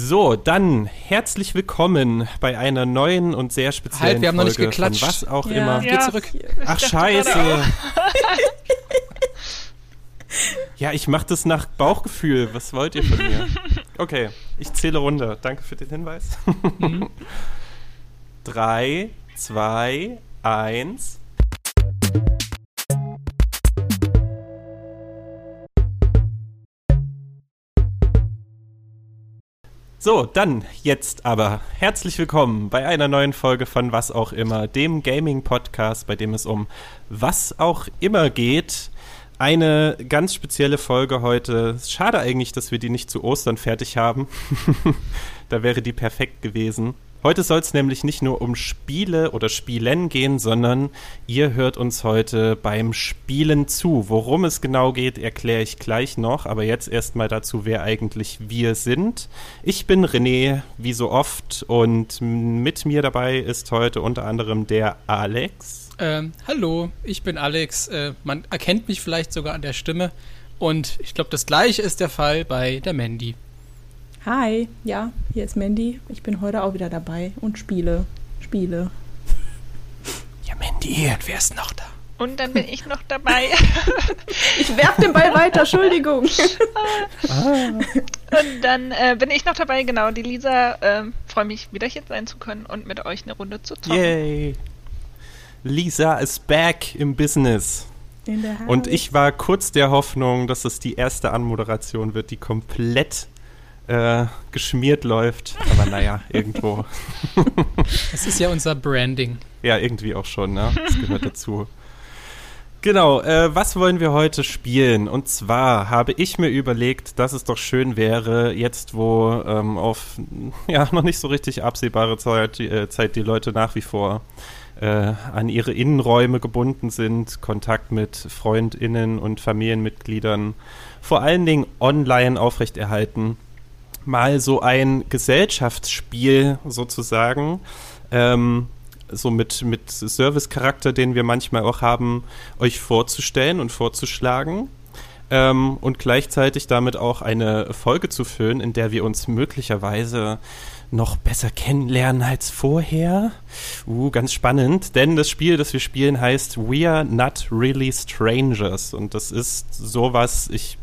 So, dann herzlich willkommen bei einer neuen und sehr speziellen halt, wir haben Folge noch nicht geklatscht. von was auch ja. immer. Ja. Geh zurück. Ach scheiße. ja, ich mach das nach Bauchgefühl. Was wollt ihr von mir? Okay, ich zähle runter. Danke für den Hinweis. Mhm. Drei, zwei, eins. So, dann jetzt aber herzlich willkommen bei einer neuen Folge von Was auch immer, dem Gaming-Podcast, bei dem es um was auch immer geht. Eine ganz spezielle Folge heute. Schade eigentlich, dass wir die nicht zu Ostern fertig haben. da wäre die perfekt gewesen. Heute soll es nämlich nicht nur um Spiele oder Spielen gehen, sondern ihr hört uns heute beim Spielen zu. Worum es genau geht, erkläre ich gleich noch, aber jetzt erstmal dazu, wer eigentlich wir sind. Ich bin René, wie so oft, und mit mir dabei ist heute unter anderem der Alex. Ähm, hallo, ich bin Alex. Äh, man erkennt mich vielleicht sogar an der Stimme. Und ich glaube, das gleiche ist der Fall bei der Mandy. Hi, ja, hier ist Mandy. Ich bin heute auch wieder dabei und spiele. Spiele. Ja, Mandy, und wer ist noch da? Und dann bin ich noch dabei. ich werf den Ball weiter, Entschuldigung. ah. Und dann äh, bin ich noch dabei, genau, die Lisa. Äh, Freue mich, wieder hier sein zu können und mit euch eine Runde zu zocken. Yay! Lisa is back im Business. Und ich war kurz der Hoffnung, dass es die erste Anmoderation wird, die komplett äh, geschmiert läuft. Aber naja, irgendwo. Das ist ja unser Branding. Ja, irgendwie auch schon, ne? Das gehört dazu. Genau, äh, was wollen wir heute spielen? Und zwar habe ich mir überlegt, dass es doch schön wäre, jetzt wo ähm, auf ja noch nicht so richtig absehbare Zeit, äh, Zeit die Leute nach wie vor äh, an ihre Innenräume gebunden sind, Kontakt mit FreundInnen und Familienmitgliedern vor allen Dingen online aufrechterhalten mal so ein Gesellschaftsspiel sozusagen, ähm, so mit, mit Service-Charakter, den wir manchmal auch haben, euch vorzustellen und vorzuschlagen. Ähm, und gleichzeitig damit auch eine Folge zu füllen, in der wir uns möglicherweise noch besser kennenlernen als vorher. Uh, ganz spannend, denn das Spiel, das wir spielen, heißt We Are Not Really Strangers. Und das ist sowas, ich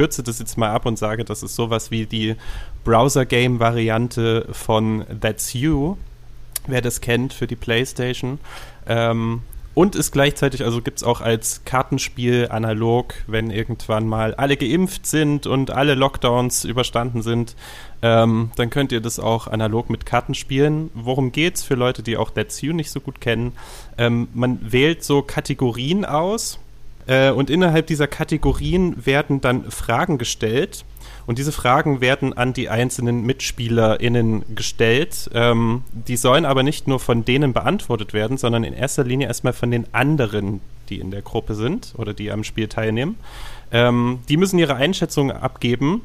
kürze das jetzt mal ab und sage, das ist sowas wie die Browser-Game-Variante von That's You, wer das kennt für die PlayStation. Ähm, und ist gleichzeitig, also gibt es auch als Kartenspiel analog, wenn irgendwann mal alle geimpft sind und alle Lockdowns überstanden sind, ähm, dann könnt ihr das auch analog mit Karten spielen. Worum geht's für Leute, die auch That's You nicht so gut kennen? Ähm, man wählt so Kategorien aus äh, und innerhalb dieser Kategorien werden dann Fragen gestellt. Und diese Fragen werden an die einzelnen MitspielerInnen gestellt. Ähm, die sollen aber nicht nur von denen beantwortet werden, sondern in erster Linie erstmal von den anderen, die in der Gruppe sind oder die am Spiel teilnehmen. Ähm, die müssen ihre Einschätzung abgeben,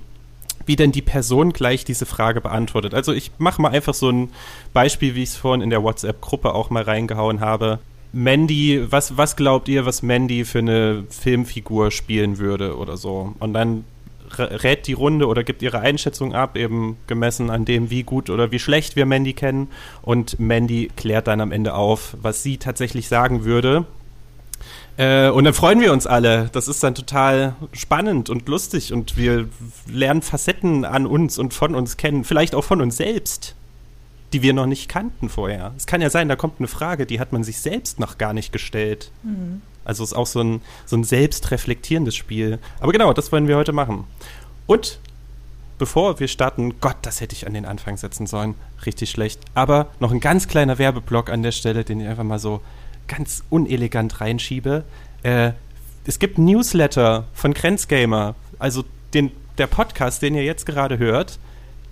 wie denn die Person gleich diese Frage beantwortet. Also ich mache mal einfach so ein Beispiel, wie ich es vorhin in der WhatsApp-Gruppe auch mal reingehauen habe. Mandy, was, was glaubt ihr, was Mandy für eine Filmfigur spielen würde oder so? Und dann rät die Runde oder gibt ihre Einschätzung ab, eben gemessen an dem, wie gut oder wie schlecht wir Mandy kennen. Und Mandy klärt dann am Ende auf, was sie tatsächlich sagen würde. Äh, und dann freuen wir uns alle. Das ist dann total spannend und lustig und wir lernen Facetten an uns und von uns kennen, vielleicht auch von uns selbst die wir noch nicht kannten vorher. Es kann ja sein, da kommt eine Frage, die hat man sich selbst noch gar nicht gestellt. Mhm. Also es ist auch so ein, so ein selbstreflektierendes Spiel. Aber genau, das wollen wir heute machen. Und bevor wir starten, Gott, das hätte ich an den Anfang setzen sollen. Richtig schlecht. Aber noch ein ganz kleiner Werbeblock an der Stelle, den ich einfach mal so ganz unelegant reinschiebe. Äh, es gibt ein Newsletter von Grenzgamer, also den, der Podcast, den ihr jetzt gerade hört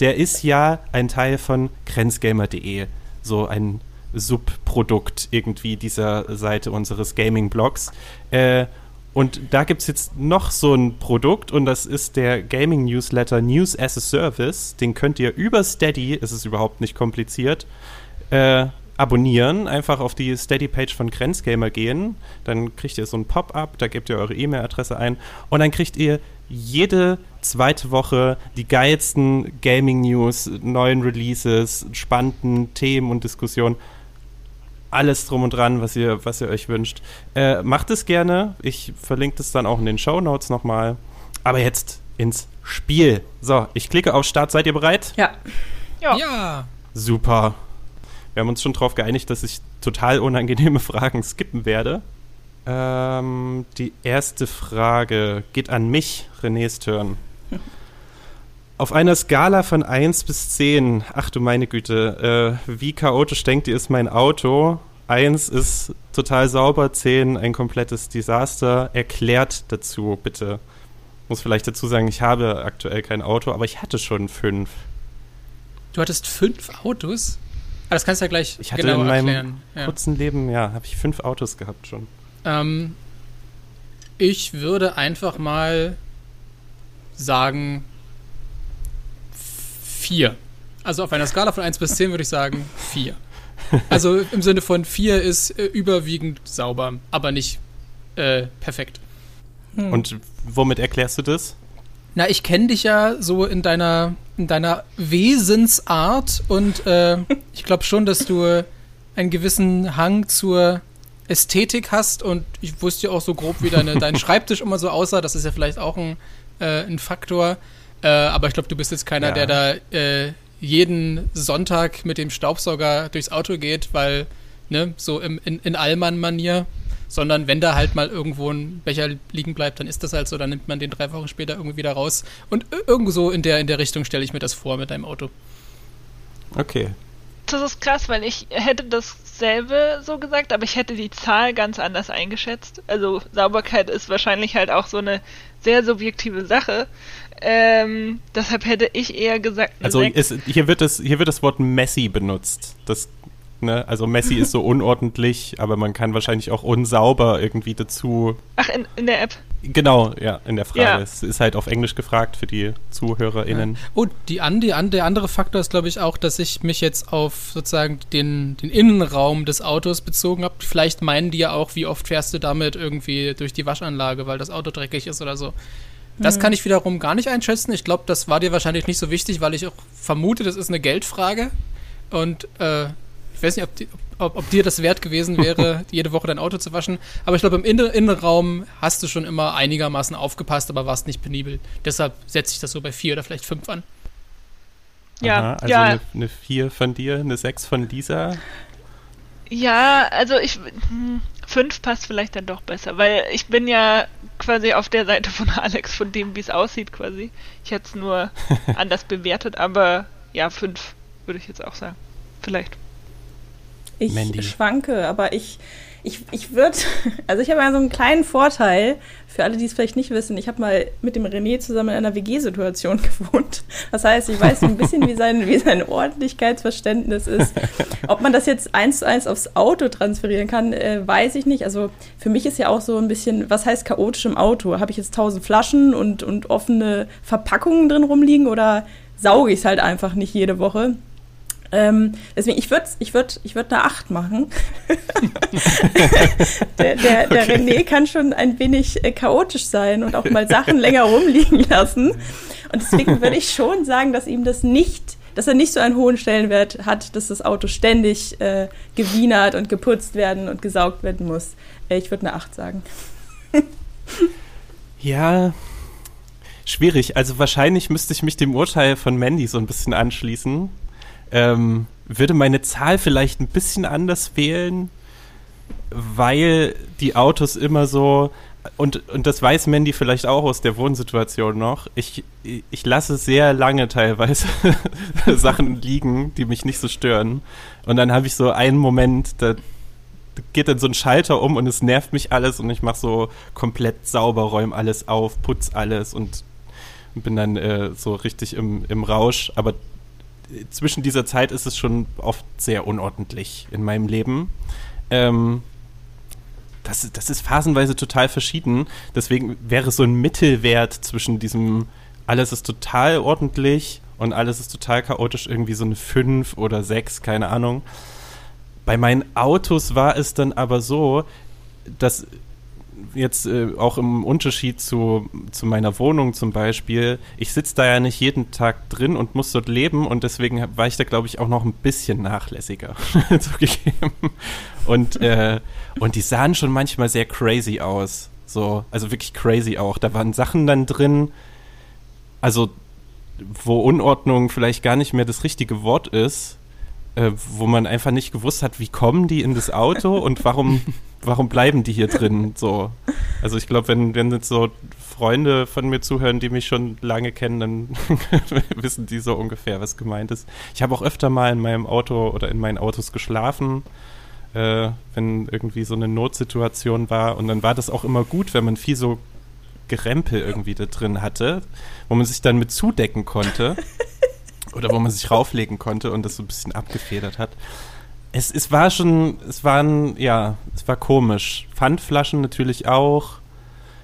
der ist ja ein Teil von grenzgamer.de, so ein Subprodukt irgendwie dieser Seite unseres Gaming-Blogs. Äh, und da gibt es jetzt noch so ein Produkt und das ist der Gaming-Newsletter News as a Service. Den könnt ihr über Steady, es ist überhaupt nicht kompliziert, äh, abonnieren. Einfach auf die Steady-Page von Grenzgamer gehen. Dann kriegt ihr so ein Pop-up, da gebt ihr eure E-Mail-Adresse ein und dann kriegt ihr jede zweite Woche die geilsten Gaming-News, neuen Releases, spannenden Themen und Diskussionen. Alles drum und dran, was ihr, was ihr euch wünscht. Äh, macht es gerne. Ich verlinke das dann auch in den Show Notes nochmal. Aber jetzt ins Spiel. So, ich klicke auf Start. Seid ihr bereit? Ja. Ja. Ja. Super. Wir haben uns schon darauf geeinigt, dass ich total unangenehme Fragen skippen werde. Ähm, die erste Frage geht an mich, Renés Turn. Auf einer Skala von 1 bis 10, ach du meine Güte, äh, wie chaotisch denkt ihr ist mein Auto? 1 ist total sauber, 10 ein komplettes Desaster. Erklärt dazu, bitte. Muss vielleicht dazu sagen, ich habe aktuell kein Auto, aber ich hatte schon 5. Du hattest fünf Autos? Ah, das kannst du ja gleich Ich hatte genauer in meinem erklären. Ja. kurzen Leben, ja, habe ich fünf Autos gehabt schon. Ähm, ich würde einfach mal sagen vier. Also auf einer Skala von 1 bis 10 würde ich sagen vier. Also im Sinne von vier ist äh, überwiegend sauber, aber nicht äh, perfekt. Hm. Und womit erklärst du das? Na, ich kenne dich ja so in deiner, in deiner Wesensart und äh, ich glaube schon, dass du einen gewissen Hang zur Ästhetik hast und ich wusste ja auch so grob, wie deine, dein Schreibtisch immer so aussah. Das ist ja vielleicht auch ein, äh, ein Faktor. Äh, aber ich glaube, du bist jetzt keiner, Ja. der da äh, jeden Sonntag mit dem Staubsauger durchs Auto geht, weil, ne, so im, in, in Allmann-Manier. Sondern wenn da halt mal irgendwo ein Becher liegen bleibt, dann ist das halt so, dann nimmt man den drei Wochen später irgendwie wieder raus. Und ir- irgendwo so in der, in der Richtung stelle ich mir das vor mit deinem Auto. Okay. Das ist krass, weil ich hätte dasselbe so gesagt, aber ich hätte die Zahl ganz anders eingeschätzt. Also Sauberkeit ist wahrscheinlich halt auch so eine sehr subjektive Sache. Ähm, deshalb hätte ich eher gesagt, Also es, hier, wird das, hier wird das Wort messy benutzt. Das, ne, also messy ist so unordentlich, aber man kann wahrscheinlich auch unsauber irgendwie dazu. Ach, in, in der App. Genau, ja, in der Frage. Ja. Es ist halt auf Englisch gefragt für die ZuhörerInnen. Oh, die an, die an, der andere Faktor ist, glaube ich, auch, dass ich mich jetzt auf sozusagen den, den Innenraum des Autos bezogen habe. Vielleicht meinen die ja auch, wie oft fährst du damit irgendwie durch die Waschanlage, weil das Auto dreckig ist oder so. Das kann ich wiederum gar nicht einschätzen. Ich glaube, das war dir wahrscheinlich nicht so wichtig, weil ich auch vermute, das ist eine Geldfrage. Und äh, ich weiß nicht, ob, die, ob, ob dir das wert gewesen wäre, jede Woche dein Auto zu waschen. Aber ich glaube, im Inner Innenraum hast du schon immer einigermaßen aufgepasst, aber warst nicht penibel. Deshalb setze ich das so bei vier oder vielleicht fünf an. Ja, Aha, also ja. eine, eine 4 von dir, eine 6 von Lisa. Ja, also ich. Hm, fünf passt vielleicht dann doch besser, weil ich bin ja quasi auf der Seite von Alex, von dem, wie es aussieht, quasi. Ich hätte es nur anders bewertet, aber ja, fünf würde ich jetzt auch sagen. Vielleicht. Ich Mandy. schwanke, aber ich, ich, ich würde, also ich habe ja so einen kleinen Vorteil, für alle, die es vielleicht nicht wissen, ich habe mal mit dem René zusammen in einer WG-Situation gewohnt. Das heißt, ich weiß so ein bisschen, wie sein, wie sein Ordentlichkeitsverständnis ist. Ob man das jetzt eins zu eins aufs Auto transferieren kann, äh, weiß ich nicht. Also für mich ist ja auch so ein bisschen, was heißt chaotisch im Auto? Habe ich jetzt tausend Flaschen und, und offene Verpackungen drin rumliegen oder sauge ich es halt einfach nicht jede Woche? Ähm, deswegen, ich würde ich würd, ich würd eine 8 machen. der der, der Okay. René kann schon ein wenig äh, chaotisch sein und auch mal Sachen länger rumliegen lassen. Und deswegen würde ich schon sagen, dass ihm das nicht, dass er nicht so einen hohen Stellenwert hat, dass das Auto ständig äh, gewienert und geputzt werden und gesaugt werden muss. Äh, ich würde eine 8 sagen. Ja, schwierig. Also wahrscheinlich müsste ich mich dem Urteil von Mandy so ein bisschen anschließen. Ähm, würde meine Zahl vielleicht ein bisschen anders wählen, weil die Autos immer so, und, und das weiß Mandy vielleicht auch aus der Wohnsituation noch, ich, ich lasse sehr lange teilweise Sachen liegen, die mich nicht so stören. Und dann habe ich so einen Moment, da geht dann so ein Schalter um und es nervt mich alles und ich mache so komplett sauber, räume alles auf, putz alles und bin dann äh, so richtig im, im Rausch. Aber zwischen dieser Zeit ist es schon oft sehr unordentlich in meinem Leben. Ähm, das, das ist phasenweise total verschieden. Deswegen wäre so ein Mittelwert zwischen diesem alles ist total ordentlich und alles ist total chaotisch irgendwie so eine 5 oder 6, keine Ahnung. Bei meinen Autos war es dann aber so, dass jetzt äh, auch im Unterschied zu, zu meiner Wohnung zum Beispiel, ich sitze da ja nicht jeden Tag drin und muss dort leben und deswegen war ich da, glaube ich, auch noch ein bisschen nachlässiger zugegeben. Und, äh, und die sahen schon manchmal sehr crazy aus. So, also wirklich crazy auch. Da waren Sachen dann drin, also wo Unordnung vielleicht gar nicht mehr das richtige Wort ist, äh, wo man einfach nicht gewusst hat, wie kommen die in das Auto und warum, warum bleiben die hier drin? So. Also ich glaube, wenn, wenn jetzt so Freunde von mir zuhören, die mich schon lange kennen, dann wissen die so ungefähr, was gemeint ist. Ich habe auch öfter mal in meinem Auto oder in meinen Autos geschlafen, äh, wenn irgendwie so eine Notsituation war. Und dann war das auch immer gut, wenn man viel so Gerempel irgendwie da drin hatte, wo man sich dann mit zudecken konnte oder wo man sich rauflegen konnte und das so ein bisschen abgefedert hat. Es, es war schon, es waren, ja, es war komisch. Pfandflaschen natürlich auch.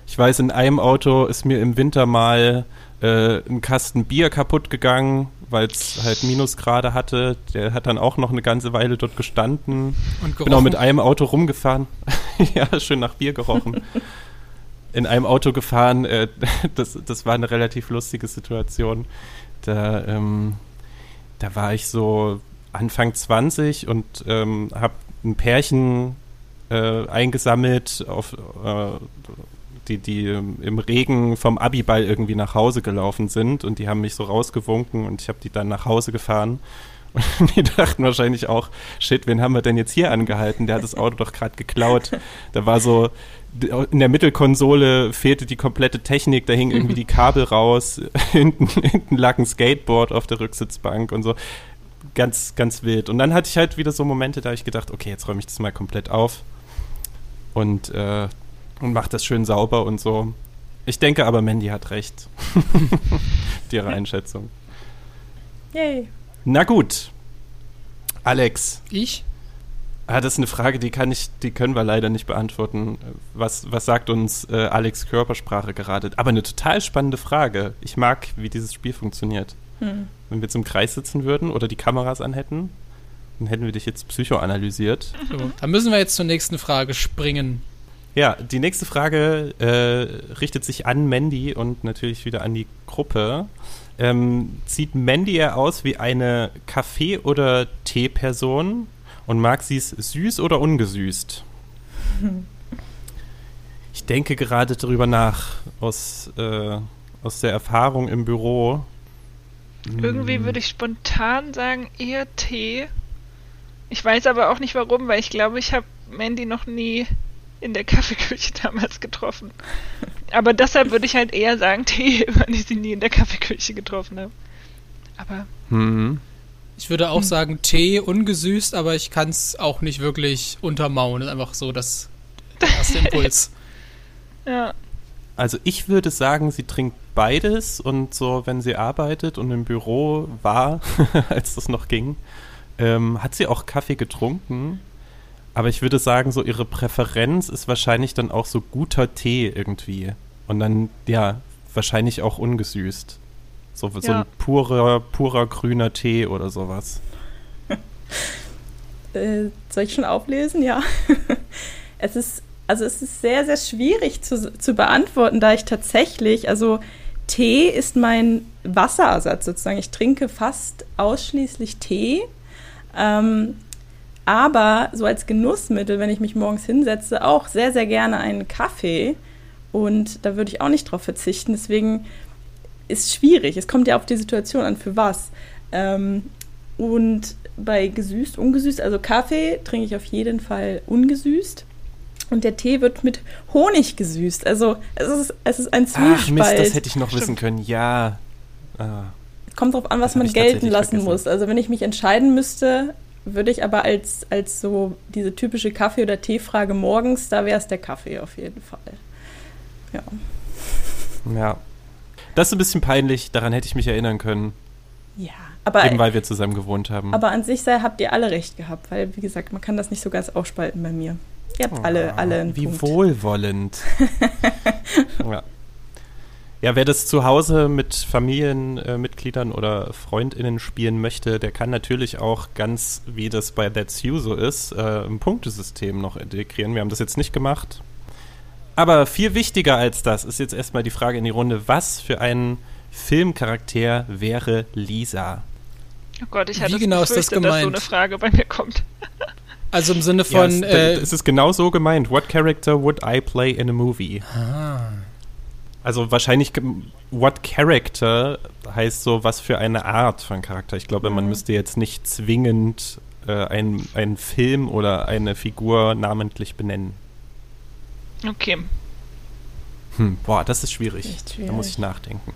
Ich weiß, in einem Auto ist mir im Winter mal äh, ein Kasten Bier kaputt gegangen, weil es halt Minusgrade hatte. Der hat dann auch noch eine ganze Weile dort gestanden. Und gerochen. Bin auch mit einem Auto rumgefahren. ja, schön nach Bier gerochen. in einem Auto gefahren. Äh, das, das war eine relativ lustige Situation. Da, ähm, da war ich so Anfang 20 und ähm, habe ein Pärchen äh, eingesammelt, auf, äh, die, die im Regen vom Abiball irgendwie nach Hause gelaufen sind und die haben mich so rausgewunken und ich habe die dann nach Hause gefahren. Und die dachten wahrscheinlich auch, shit, wen haben wir denn jetzt hier angehalten? Der hat das Auto doch gerade geklaut. Da war so, in der Mittelkonsole fehlte die komplette Technik, da hingen irgendwie die Kabel raus, hinten, hinten lag ein Skateboard auf der Rücksitzbank und so. Ganz, ganz wild. Und dann hatte ich halt wieder so Momente, da ich gedacht, okay, jetzt räume ich das mal komplett auf und, äh, und mache das schön sauber und so. Ich denke aber, Mandy hat recht. Ihre Einschätzung. Yay. Na gut. Alex. Ich? Ah, das ist eine Frage, die kann ich, die können wir leider nicht beantworten. Was, was sagt uns äh, Alex Körpersprache gerade? Aber eine total spannende Frage. Ich mag, wie dieses Spiel funktioniert. Hm. Wenn wir jetzt im Kreis sitzen würden oder die Kameras anhätten, dann hätten wir dich jetzt psychoanalysiert. So, dann müssen wir jetzt zur nächsten Frage springen. Ja, die nächste Frage äh, richtet sich an Mandy und natürlich wieder an die Gruppe. Ähm, sieht Mandy eher aus wie eine Kaffee- oder Teeperson? Und mag sie es süß oder ungesüßt? Ich denke gerade darüber nach, aus, äh, aus der Erfahrung im Büro. Irgendwie hm. würde ich spontan sagen, eher Tee. Ich weiß aber auch nicht warum, weil ich glaube, ich habe Mandy noch nie in der Kaffeeküche damals getroffen. Aber deshalb würde ich halt eher sagen Tee, weil ich sie nie in der Kaffeeküche getroffen habe. Aber. Mhm. Ich würde auch hm. sagen Tee ungesüßt, aber ich kann es auch nicht wirklich untermauern. Das ist einfach so das, der erste Impuls. ja. Also ich würde sagen, sie trinkt beides und so, wenn sie arbeitet und im Büro war, als das noch ging, ähm, hat sie auch Kaffee getrunken. Aber ich würde sagen, so ihre Präferenz ist wahrscheinlich dann auch so guter Tee irgendwie. Und dann, ja, wahrscheinlich auch ungesüßt. So, ja. so ein purer, purer grüner Tee oder sowas. äh, soll ich schon auflesen? Ja. es ist, also es ist sehr, sehr schwierig zu, zu beantworten, da ich tatsächlich, also Tee ist mein Wasserersatz sozusagen. Ich trinke fast ausschließlich Tee. Ähm, aber so als Genussmittel, wenn ich mich morgens hinsetze, auch sehr, sehr gerne einen Kaffee. Und da würde ich auch nicht drauf verzichten. Deswegen ist schwierig. Es kommt ja auf die Situation an, für was. Ähm, und bei gesüßt, ungesüßt, also Kaffee trinke ich auf jeden Fall ungesüßt. Und der Tee wird mit Honig gesüßt. Also es ist, es ist ein Zwiespalt. Ach Mist, das hätte ich noch wissen können. Ja. Ah. Kommt drauf an, was man gelten lassen vergessen. muss. Also wenn ich mich entscheiden müsste, würde ich aber als, als so diese typische Kaffee- oder Teefrage morgens, da wäre es der Kaffee auf jeden Fall. Ja. Ja, das ist ein bisschen peinlich, daran hätte ich mich erinnern können. Ja, aber. Eben weil wir zusammen gewohnt haben. Aber an sich sei, habt ihr alle recht gehabt, weil, wie gesagt, man kann das nicht so ganz aufspalten bei mir. Ihr habt oh, alle, alle einen Wie Punkt. wohlwollend. ja. Ja, wer das zu Hause mit Familienmitgliedern äh, oder FreundInnen spielen möchte, der kann natürlich auch ganz, wie das bei That's You so ist, äh, ein Punktesystem noch integrieren. Wir haben das jetzt nicht gemacht, Aber viel wichtiger als das ist jetzt erstmal die Frage in die Runde, was für ein Filmcharakter wäre Lisa? Oh Gott, ich hatte Wie genau ist das befürchtet, dass so gemeint? eine Frage bei mir kommt. Also im Sinne Ja, von, es, äh, es ist genau so gemeint. What character would I play in a movie? ah, Also wahrscheinlich, what character heißt so, was für eine Art von Charakter. Ich glaube, man müsste jetzt nicht zwingend äh, ein- einen Film oder eine Figur namentlich benennen. Okay. Hm, boah, das ist schwierig. Echt Da muss schwierig. ich nachdenken.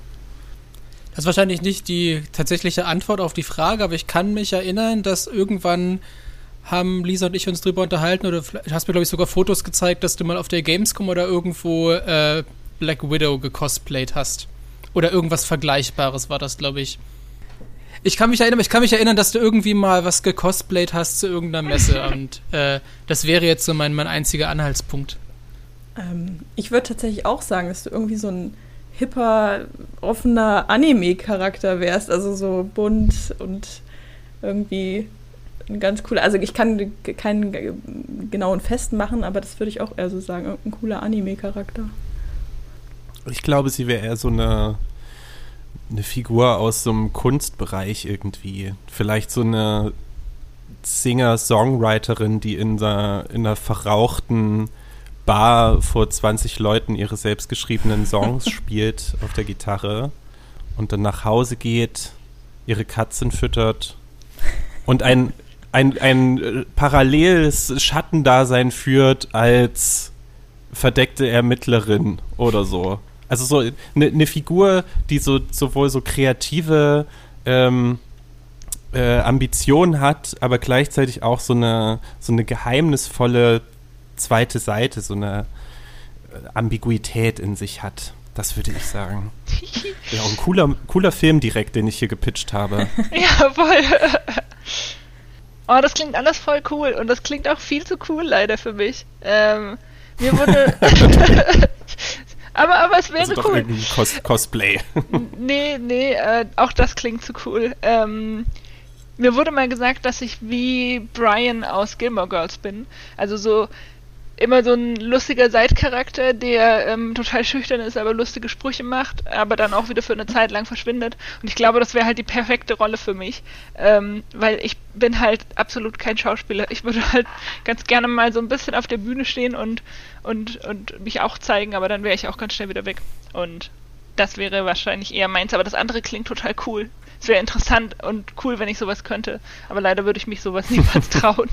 Das ist wahrscheinlich nicht die tatsächliche Antwort auf die Frage, aber ich kann mich erinnern, dass irgendwann haben Lisa und ich uns drüber unterhalten oder vielleicht hast mir, glaube ich, sogar Fotos gezeigt, dass du mal auf der Gamescom oder irgendwo äh, Black Widow gecosplayt hast. Oder irgendwas Vergleichbares war das, glaube ich. Ich kann mich erinnern, ich kann mich erinnern, dass du irgendwie mal was gecosplayt hast zu irgendeiner Messe und äh, das wäre jetzt so mein, mein einziger Anhaltspunkt. Ähm, ich würde tatsächlich auch sagen, dass du irgendwie so ein hipper, offener Anime-Charakter wärst. Also so bunt und irgendwie ein ganz cooler. Also ich kann keinen genauen Fest machen, aber das würde ich auch eher so sagen. Irgendein cooler Anime-Charakter. Ich glaube, sie wäre eher so eine, eine Figur aus so einem Kunstbereich irgendwie. Vielleicht so eine Singer-Songwriterin, die in der, in einer verrauchten Bar vor 20 Leuten ihre selbstgeschriebenen Songs spielt auf der Gitarre und dann nach Hause geht, ihre Katzen füttert und ein, ein, ein äh, paralleles Schattendasein führt als verdeckte Ermittlerin oder so. Also so eine ne Figur, die so sowohl so kreative ähm, äh, Ambitionen hat, aber gleichzeitig auch so eine so eine geheimnisvolle zweite Seite, so eine äh, Ambiguität in sich hat. Das würde ich sagen. Ja, auch ein cooler, cooler Film direkt, den ich hier gepitcht habe. Ja, voll. Oh, das klingt alles voll cool und das klingt auch viel zu cool leider für mich. Ähm, mir wurde. aber, aber es wäre Also doch cool. irgendwie Cos Cosplay. Nee, nee, äh, auch das klingt zu cool. Ähm, mir wurde mal gesagt, dass ich wie Brian aus Gilmore Girls bin. Also so immer so ein lustiger Seitcharakter, der ähm, total schüchtern ist, aber lustige Sprüche macht, aber dann auch wieder für eine Zeit lang verschwindet. Und ich glaube, das wäre halt die perfekte Rolle für mich, ähm, weil ich bin halt absolut kein Schauspieler. Ich würde halt ganz gerne mal so ein bisschen auf der Bühne stehen und, und, und mich auch zeigen, aber dann wäre ich auch ganz schnell wieder weg. Und das wäre wahrscheinlich eher meins, aber das andere klingt total cool. Es wäre interessant und cool, wenn ich sowas könnte, aber leider würde ich mich sowas niemals trauen.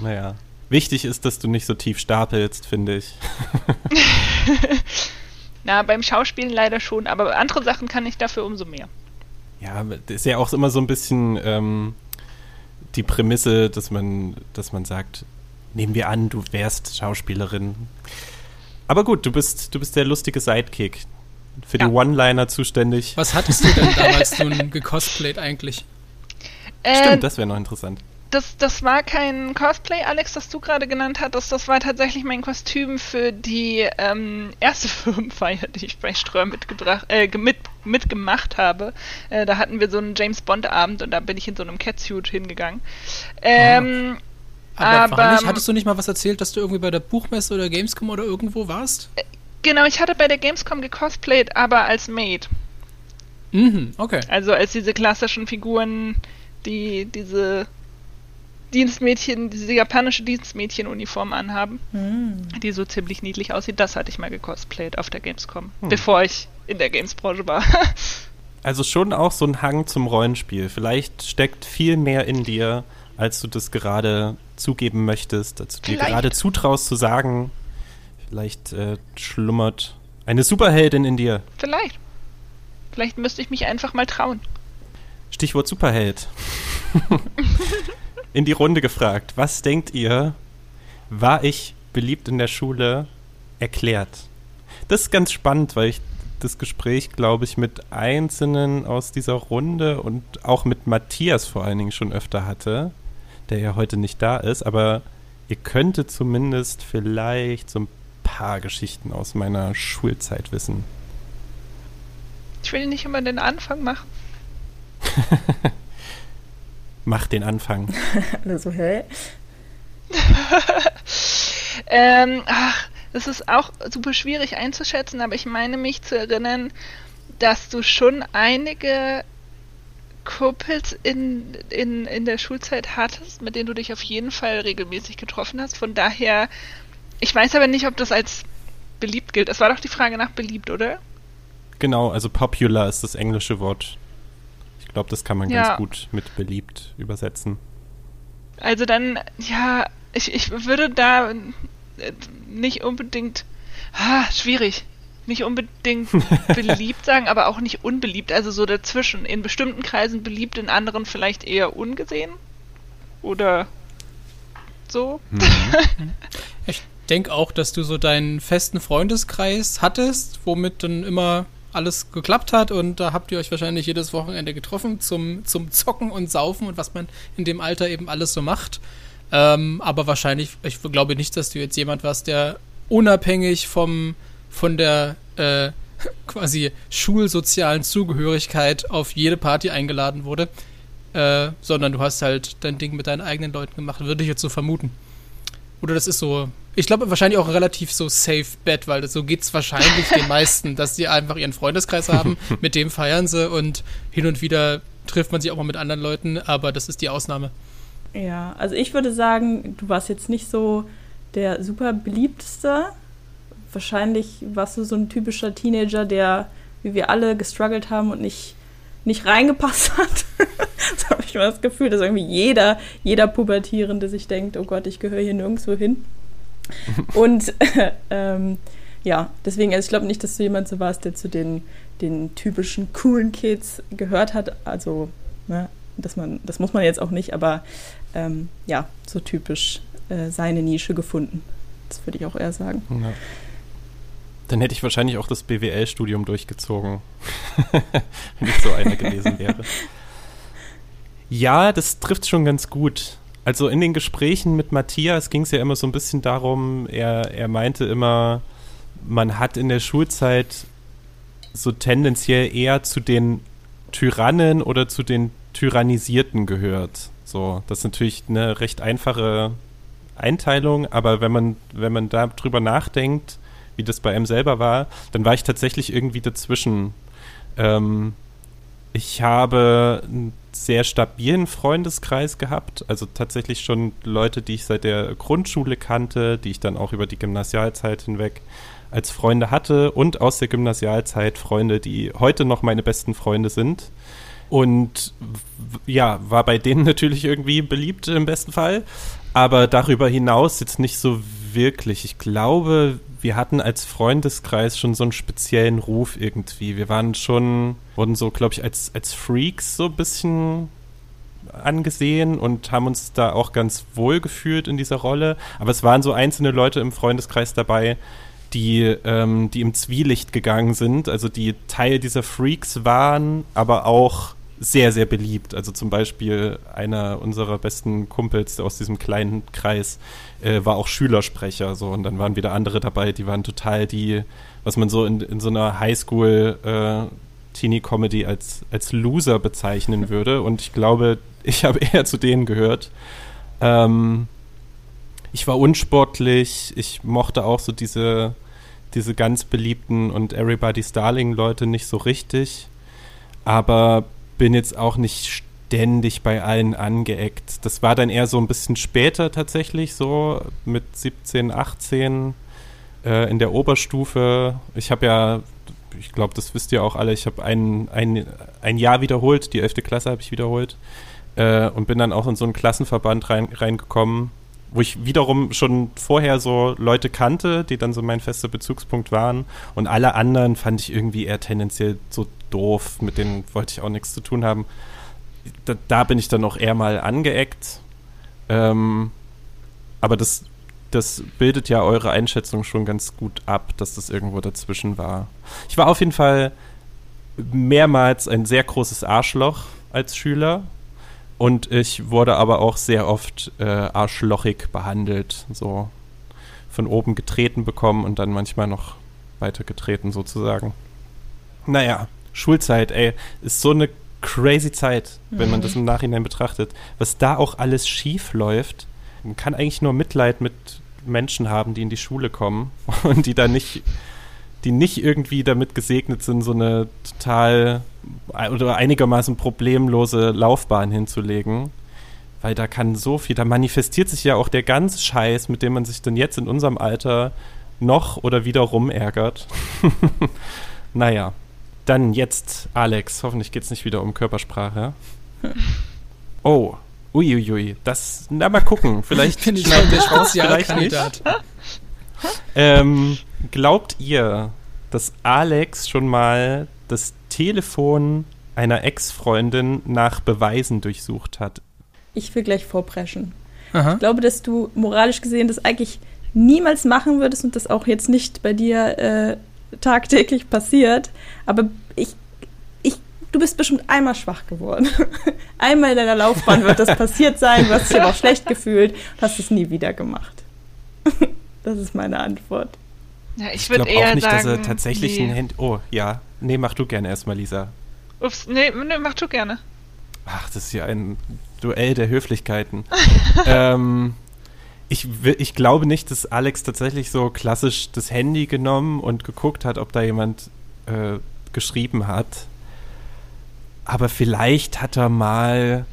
Naja. Wichtig ist, dass du nicht so tief stapelst, finde ich. Na, beim Schauspielen leider schon, aber andere Sachen kann ich dafür umso mehr. Ja, das ist ja auch immer so ein bisschen ähm, die Prämisse, dass man, dass man sagt, nehmen wir an, du wärst Schauspielerin. Aber gut, du bist, du bist der lustige Sidekick. Für Ja. die One-Liner zuständig. Was hattest du denn damals nun gecosplayt eigentlich? Äh, Stimmt, das wäre noch interessant. Das, das war kein Cosplay, Alex, das du gerade genannt hattest. Das war tatsächlich mein Kostüm für die ähm, erste Firmenfeier, die ich bei Ströer mitgebracht, äh, mit, mitgemacht habe. Äh, da hatten wir so einen James Bond Abend und da bin ich in so einem Catsuit hingegangen. Ähm, Aber, Aber, war nicht, ähm, hattest du nicht mal was erzählt, dass du irgendwie bei der Buchmesse oder Gamescom oder irgendwo warst? genau, ich hatte bei der Gamescom gecosplayt, aber als Maid. Mhm, okay. Also als diese klassischen Figuren, die diese Dienstmädchen, diese japanische Dienstmädchenuniform anhaben, Hm. die so ziemlich niedlich aussieht, das hatte ich mal gecosplayt auf der Gamescom, bevor ich in der Games-Branche war. Also schon auch so ein Hang zum Rollenspiel. Vielleicht steckt viel mehr in dir, als du das gerade zugeben möchtest, als du dir Vielleicht. gerade zutraust zu sagen. Vielleicht äh, schlummert eine Superheldin in dir. Vielleicht. Vielleicht müsste ich mich einfach mal trauen. Stichwort Superheld. in die Runde gefragt. Was denkt ihr, war ich beliebt in der Schule erklärt? Das ist ganz spannend, weil ich das Gespräch, glaube ich, mit Einzelnen aus dieser Runde und auch mit Matthias vor allen Dingen schon öfter hatte, der ja heute nicht da ist, aber ihr könntet zumindest vielleicht so ein paar Geschichten aus meiner Schulzeit wissen. Ich will nicht immer den Anfang machen. Macht den Anfang. Alle so, hä? Ähm, ach, Das ist auch super schwierig einzuschätzen, aber ich meine mich zu erinnern, dass du schon einige Kumpels in, in, in der Schulzeit hattest, mit denen du dich auf jeden Fall regelmäßig getroffen hast. Von daher, ich weiß aber nicht, ob das als beliebt gilt. Es war doch die Frage nach beliebt, oder? Genau, also popular ist das englische Wort. Ich glaube, das kann man ja. ganz gut mit beliebt übersetzen. Also dann, ja, ich, ich würde da äh, nicht unbedingt. Ah, schwierig. Nicht unbedingt beliebt sagen, aber auch nicht unbeliebt. Also so dazwischen. In bestimmten Kreisen beliebt, in anderen vielleicht eher ungesehen. Oder so. Mhm. ich denke auch, dass du so deinen festen Freundeskreis hattest, womit dann immer alles geklappt hat und da habt ihr euch wahrscheinlich jedes Wochenende getroffen zum, zum Zocken und Saufen und was man in dem Alter eben alles so macht. Ähm, aber wahrscheinlich, ich glaube nicht, dass du jetzt jemand warst, der unabhängig vom, von der äh, quasi schulsozialen Zugehörigkeit auf jede Party eingeladen wurde, äh, sondern du hast halt dein Ding mit deinen eigenen Leuten gemacht, würde ich jetzt so vermuten. Oder das ist so, ich glaube wahrscheinlich auch relativ so safe bet, weil das, so geht es wahrscheinlich den meisten, dass sie einfach ihren Freundeskreis haben, mit dem feiern sie und hin und wieder trifft man sich auch mal mit anderen Leuten, aber das ist die Ausnahme. Ja, also ich würde sagen, du warst jetzt nicht so der super beliebteste. Wahrscheinlich warst du so ein typischer Teenager, der, wie wir alle, gestruggelt haben und nicht, nicht reingepasst hat. so habe ich immer das Gefühl, dass irgendwie jeder, jeder Pubertierende sich denkt, oh Gott, ich gehöre hier nirgendwo hin. und ähm, ja, deswegen, also ich glaube nicht, dass du jemand so warst, der zu den, den typischen coolen Kids gehört hat. Also, ne, dass man, das muss man jetzt auch nicht, aber ähm, ja, so typisch äh, seine Nische gefunden. Das würde ich auch eher sagen. Ja. Dann hätte ich wahrscheinlich auch das BWL-Studium durchgezogen, wenn ich so einer gewesen wäre. Ja, das trifft schon ganz gut. Also in den Gesprächen mit Matthias ging es ja immer so ein bisschen darum, er, er meinte immer, man hat in der Schulzeit so tendenziell eher zu den Tyrannen oder zu den Tyrannisierten gehört. So, das ist natürlich eine recht einfache Einteilung, aber wenn man, wenn man da drüber nachdenkt, wie das bei ihm selber war, dann war ich tatsächlich irgendwie dazwischen. Ähm, ich habe einen sehr stabilen Freundeskreis gehabt, also tatsächlich schon Leute, die ich seit der Grundschule kannte, die ich dann auch über die Gymnasialzeit hinweg als Freunde hatte und aus der Gymnasialzeit Freunde, die heute noch meine besten Freunde sind. Und ja, war bei denen natürlich irgendwie beliebt im besten Fall. Aber darüber hinaus jetzt nicht so wirklich. Ich glaube, wir hatten als Freundeskreis schon so einen speziellen Ruf irgendwie. Wir waren schon, wurden so, glaube ich, als, als Freaks so ein bisschen angesehen und haben uns da auch ganz wohl gefühlt in dieser Rolle. Aber es waren so einzelne Leute im Freundeskreis dabei, die, ähm, die im Zwielicht gegangen sind, also die Teil dieser Freaks waren, aber auch sehr, sehr beliebt. Also zum Beispiel einer unserer besten Kumpels aus diesem kleinen Kreis äh, war auch Schülersprecher. So. Und dann waren wieder andere dabei, die waren total die, was man so in, in so einer Highschool äh, als, als Loser bezeichnen würde. Und ich glaube, ich habe eher zu denen gehört. Ähm, ich war unsportlich, ich mochte auch so diese, diese ganz beliebten und Everybody's Darling Leute nicht so richtig. Aber bin jetzt auch nicht ständig bei allen angeeckt. Das war dann eher so ein bisschen später tatsächlich, so mit 17, 18 äh, in der Oberstufe. Ich habe ja, ich glaube, das wisst ihr auch alle, ich habe ein, ein, ein Jahr wiederholt, die 11. Klasse habe ich wiederholt äh, und bin dann auch in so einen Klassenverband rein, reingekommen, wo ich wiederum schon vorher so Leute kannte, die dann so mein fester Bezugspunkt waren. Und alle anderen fand ich irgendwie eher tendenziell so doof, mit denen wollte ich auch nichts zu tun haben. Da, da bin ich dann auch eher mal angeeckt. Ähm, aber das, das bildet ja eure Einschätzung schon ganz gut ab, dass das irgendwo dazwischen war. Ich war auf jeden Fall mehrmals ein sehr großes Arschloch als Schüler. Und ich wurde aber auch sehr oft äh, arschlochig behandelt. So von oben getreten bekommen und dann manchmal noch weiter getreten sozusagen. Naja, Schulzeit, ey, ist so eine crazy Zeit, wenn man das im Nachhinein betrachtet. Was da auch alles schief läuft, man kann eigentlich nur Mitleid mit Menschen haben, die in die Schule kommen und die da nicht, die nicht irgendwie damit gesegnet sind, so eine total oder einigermaßen problemlose Laufbahn hinzulegen. Weil da kann so viel, da manifestiert sich ja auch der ganze Scheiß, mit dem man sich dann jetzt in unserem Alter noch oder wieder rumärgert. naja. Dann jetzt, Alex, hoffentlich geht es nicht wieder um Körpersprache. Oh, uiuiui, das, na mal gucken, vielleicht bin ich der Spezialkandidat. Ähm, glaubt ihr, dass Alex schon mal das Telefon einer Ex-Freundin nach Beweisen durchsucht hat? Ich will gleich vorpreschen. Aha. Ich glaube, dass du moralisch gesehen das eigentlich niemals machen würdest und das auch jetzt nicht bei dir äh, tagtäglich passiert. Aber ich, ich, du bist bestimmt einmal schwach geworden. einmal in deiner Laufbahn wird das passiert sein. Du hast dich aber auch schlecht gefühlt und hast es nie wieder gemacht. das ist meine Antwort. Ja, ich Ich würde glaube eher auch nicht, sagen, dass er tatsächlich nee. ein Handy. Oh, ja. Nee, mach du gerne erstmal, Lisa. Ups, nee, nee, mach du gerne. Ach, das ist ja ein Duell der Höflichkeiten. ähm, ich, ich glaube nicht, dass Alex tatsächlich so klassisch das Handy genommen und geguckt hat, ob da jemand äh, geschrieben hat. Aber vielleicht hat er mal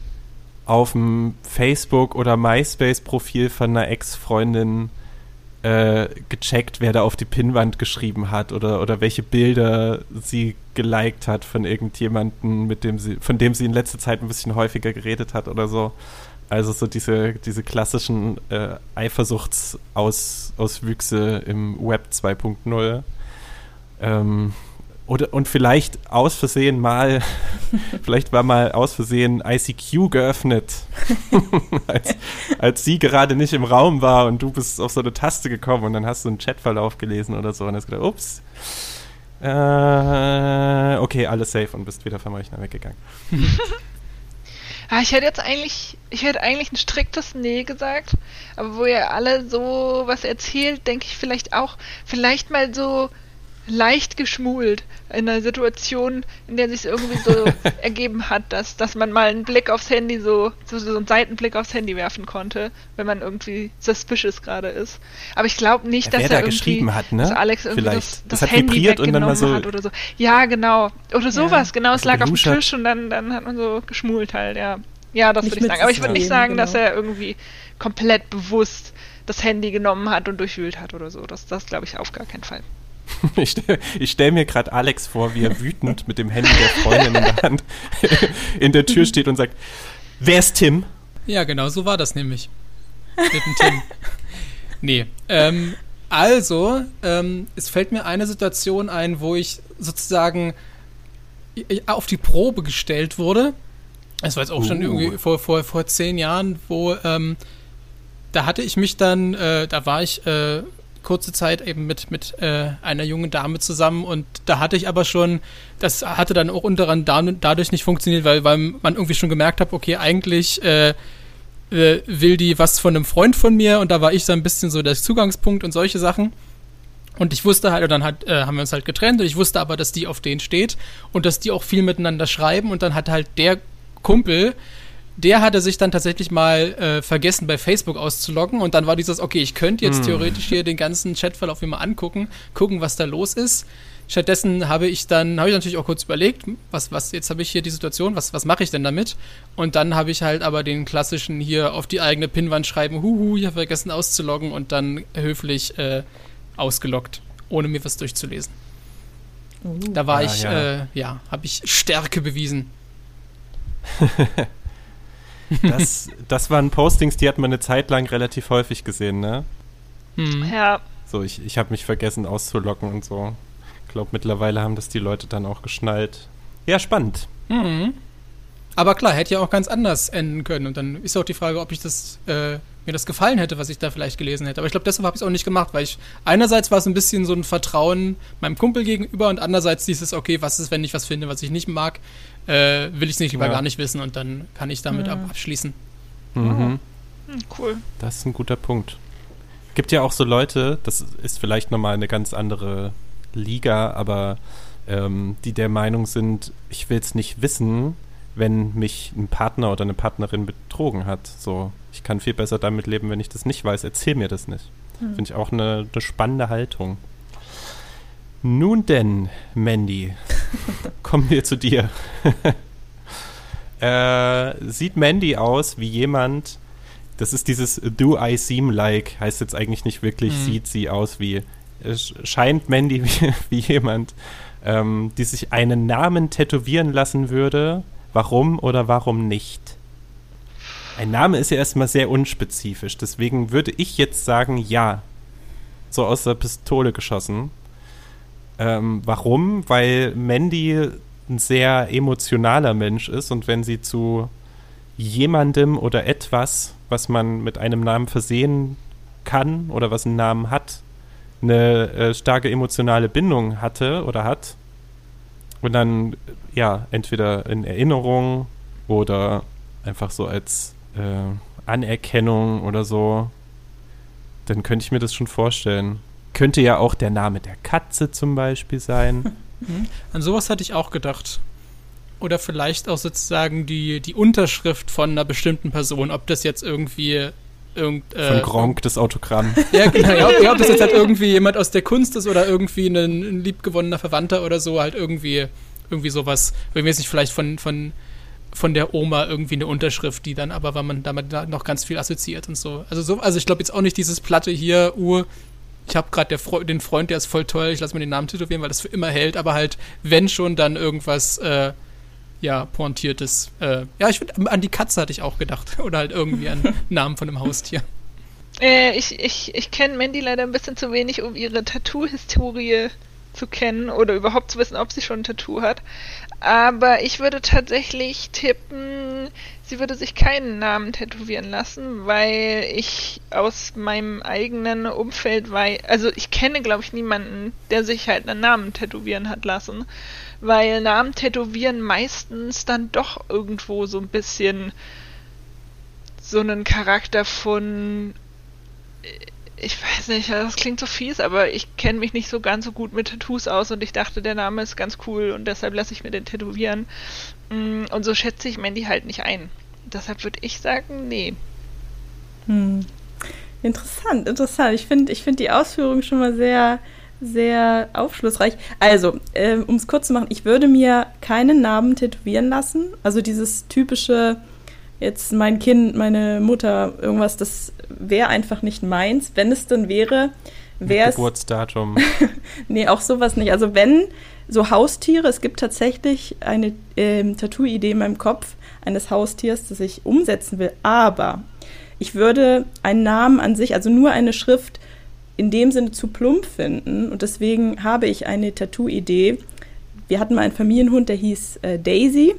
auf dem Facebook- oder MySpace-Profil von einer Ex-Freundin äh, gecheckt, wer da auf die Pinnwand geschrieben hat oder, oder welche Bilder sie geliked hat von irgendjemandem, mit dem sie, von dem sie in letzter Zeit ein bisschen häufiger geredet hat oder so. Also so diese, diese klassischen äh, Eifersuchtsauswüchse im Web 2.0. Ähm, oder, und vielleicht aus Versehen mal, vielleicht war mal aus Versehen ICQ geöffnet, als, als sie gerade nicht im Raum war und du bist auf so eine Taste gekommen und dann hast du einen Chatverlauf gelesen oder so und hast gedacht, ups. Äh, okay, alles safe und bist wieder vom Rechner weggegangen. Ah, ich hätte jetzt eigentlich, ich hätte eigentlich ein striktes Nee gesagt, aber wo ihr alle so was erzählt, denke ich vielleicht auch, vielleicht mal so leicht geschmult in einer Situation, in der sich irgendwie so ergeben hat, dass, dass man mal einen Blick aufs Handy so, so, so einen Seitenblick aufs Handy werfen konnte, wenn man irgendwie suspicious gerade ist. Aber ich glaube nicht, Ja, dass er da irgendwie, geschrieben hat, ne? dass Alex irgendwie Vielleicht. das, Das das, hat Handy vibriert und dann mal weggenommen so- hat oder so. Ja, genau. Oder sowas, genau. Es so lag auf dem. Tisch und dann, dann hat man so geschmult halt, ja. Ja, das würde ich sagen. Aber ich würde nicht sagen, dass genau. er irgendwie komplett bewusst das Handy genommen hat und durchwühlt hat oder so. Das, das glaube ich auf gar keinen Fall. Ich stelle stell mir gerade Alex vor, wie er wütend mit dem Handy der Freundin in der Hand in der Tür steht und sagt, wer ist Tim? Ja, genau, so war das nämlich. Mit dem Tim. nee. Ähm, also, ähm, es fällt mir eine Situation ein, wo ich sozusagen auf die Probe gestellt wurde. Es war jetzt auch schon Uh. irgendwie vor, vor, vor zehn Jahren, wo ähm, da hatte ich mich dann, äh, da war ich äh, kurze Zeit eben mit, mit äh, einer jungen Dame zusammen und da hatte ich aber schon, das hatte dann auch unter anderem dadurch nicht funktioniert, weil, weil man irgendwie schon gemerkt hat, okay, eigentlich äh, äh, will die was von einem Freund von mir und da war ich so ein bisschen so der Zugangspunkt und solche Sachen. Und ich wusste halt, und dann hat, äh, haben wir uns halt getrennt und ich wusste aber, dass die auf den steht und dass die auch viel miteinander schreiben und dann hat halt der Kumpel, der hatte sich dann tatsächlich mal äh, vergessen, bei Facebook auszuloggen und dann war dieses, okay, ich könnte jetzt theoretisch hier den ganzen Chatverlauf mir mal angucken, gucken, was da los ist. Stattdessen habe ich dann, habe ich natürlich auch kurz überlegt, was, was, jetzt habe ich hier die Situation, was, was mache ich denn damit? Und dann habe ich halt aber den klassischen hier auf die eigene Pinnwand schreiben, huhu, ich habe vergessen auszuloggen und dann höflich äh, ausgeloggt, ohne mir was durchzulesen. Da war Ah, ich, ja. äh, ja, habe ich Stärke bewiesen. Das, das waren Postings, die hat man eine Zeit lang relativ häufig gesehen, ne? Hm. Ja, So, ich, ich habe mich vergessen auszulocken und so. Ich glaube, mittlerweile haben das die Leute dann auch geschnallt. Ja, spannend. Mhm. Aber klar, hätte ja auch ganz anders enden können. Und dann ist auch die Frage, ob ich das, äh, mir das gefallen hätte, was ich da vielleicht gelesen hätte. Aber ich glaube, deshalb habe ich es auch nicht gemacht, weil ich einerseits war es ein bisschen so ein Vertrauen meinem Kumpel gegenüber und andererseits dieses, okay, was ist, wenn ich was finde, was ich nicht mag, äh, will ich es nicht lieber Ja. gar nicht wissen und dann kann ich damit ab abschließen. Mhm. hm, cool. Das ist ein guter Punkt. Gibt ja auch so Leute, das ist vielleicht nochmal eine ganz andere Liga, aber ähm, die der Meinung sind, ich will es nicht wissen, wenn mich ein Partner oder eine Partnerin betrogen hat. So, ich kann viel besser damit leben, wenn ich das nicht weiß. Erzähl mir das nicht. Finde ich auch eine, eine spannende Haltung. Nun denn, Mandy, kommen wir zu dir. äh, sieht Mandy aus wie jemand, das ist dieses Do I Seem Like, heißt jetzt eigentlich nicht wirklich, Mhm. sieht sie aus wie. Es scheint Mandy wie, wie jemand, ähm, die sich einen Namen tätowieren lassen würde. Warum oder warum nicht? Ein Name ist ja erstmal sehr unspezifisch, deswegen würde ich jetzt sagen, ja. So aus der Pistole geschossen. Ähm, warum? Weil Mandy ein sehr emotionaler Mensch ist und wenn sie zu jemandem oder etwas, was man mit einem Namen versehen kann oder was einen Namen hat, eine äh, starke emotionale Bindung hatte oder hat und dann ja entweder in Erinnerung oder einfach so als äh, Anerkennung oder so, dann könnte ich mir das schon vorstellen. Könnte ja auch der Name der Katze zum Beispiel sein. An sowas hatte ich auch gedacht. Oder vielleicht auch sozusagen die, die Unterschrift von einer bestimmten Person, ob das jetzt irgendwie irgend, Von äh, Gronk das Autogramm. Ja, genau. Ja, ob, ja, ob das jetzt halt irgendwie jemand aus der Kunst ist oder irgendwie ein, ein liebgewonnener Verwandter oder so, halt irgendwie, irgendwie sowas, irgendwie ist nicht vielleicht von, von, von der Oma irgendwie eine Unterschrift, die dann aber, weil man damit da noch ganz viel assoziiert und so. Also so, also ich glaube jetzt auch nicht dieses Platte hier, uh, ich habe gerade Fre den Freund, der ist voll toll, ich lasse mir den Namen tätowieren, weil das für immer hält, aber halt, wenn schon, dann irgendwas, äh, ja, pointiertes. Äh, ja, ich finde, an die Katze hatte ich auch gedacht. Oder halt irgendwie an Namen von einem Haustier. Äh, ich ich, ich kenne Mandy leider ein bisschen zu wenig, um ihre Tattoo-Historie zu kennen oder überhaupt zu wissen, ob sie schon ein Tattoo hat. Aber ich würde tatsächlich tippen, sie würde sich keinen Namen tätowieren lassen, weil ich aus meinem eigenen Umfeld weiß, also ich kenne, glaube ich, niemanden, der sich halt einen Namen tätowieren hat lassen, weil Namen tätowieren meistens dann doch irgendwo so ein bisschen so einen Charakter von ich weiß nicht, das klingt so fies, aber ich kenne mich nicht so ganz so gut mit Tattoos aus und ich dachte, der Name ist ganz cool und deshalb lasse ich mir den tätowieren. Mm, Und so schätze ich Mandy halt nicht ein. Deshalb würde ich sagen, nee. Hm. Interessant, interessant. Ich finde ich find die Ausführung schon mal sehr, sehr aufschlussreich. Also, ähm, um es kurz zu machen, ich würde mir keinen Namen tätowieren lassen. Also dieses typische, jetzt mein Kind, meine Mutter, irgendwas, das wäre einfach nicht meins. Wenn es dann wäre, wäre es. Geburtsdatum. Nee, auch sowas nicht. Also wenn so Haustiere, es gibt tatsächlich eine ähm, Tattoo-Idee in meinem Kopf eines Haustiers, das ich umsetzen will, aber ich würde einen Namen an sich, also nur eine Schrift, in dem Sinne zu plump finden. Und deswegen habe ich eine Tattoo-Idee. Wir hatten mal einen Familienhund, der hieß äh, Daisy.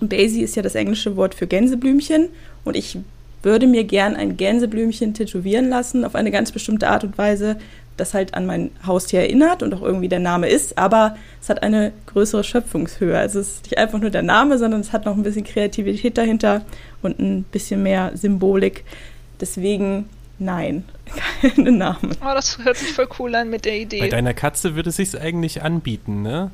Und Daisy ist ja das englische Wort für Gänseblümchen. Und ich würde mir gern ein Gänseblümchen tätowieren lassen auf eine ganz bestimmte Art und Weise, das halt an mein Haustier erinnert und auch irgendwie der Name ist, aber es hat eine größere Schöpfungshöhe. Also es ist nicht einfach nur der Name, sondern es hat noch ein bisschen Kreativität dahinter und ein bisschen mehr Symbolik. Deswegen nein, keine Namen. Oh, das hört sich voll cool an mit der Bei Idee. deiner Katze würde es sich eigentlich anbieten, ne?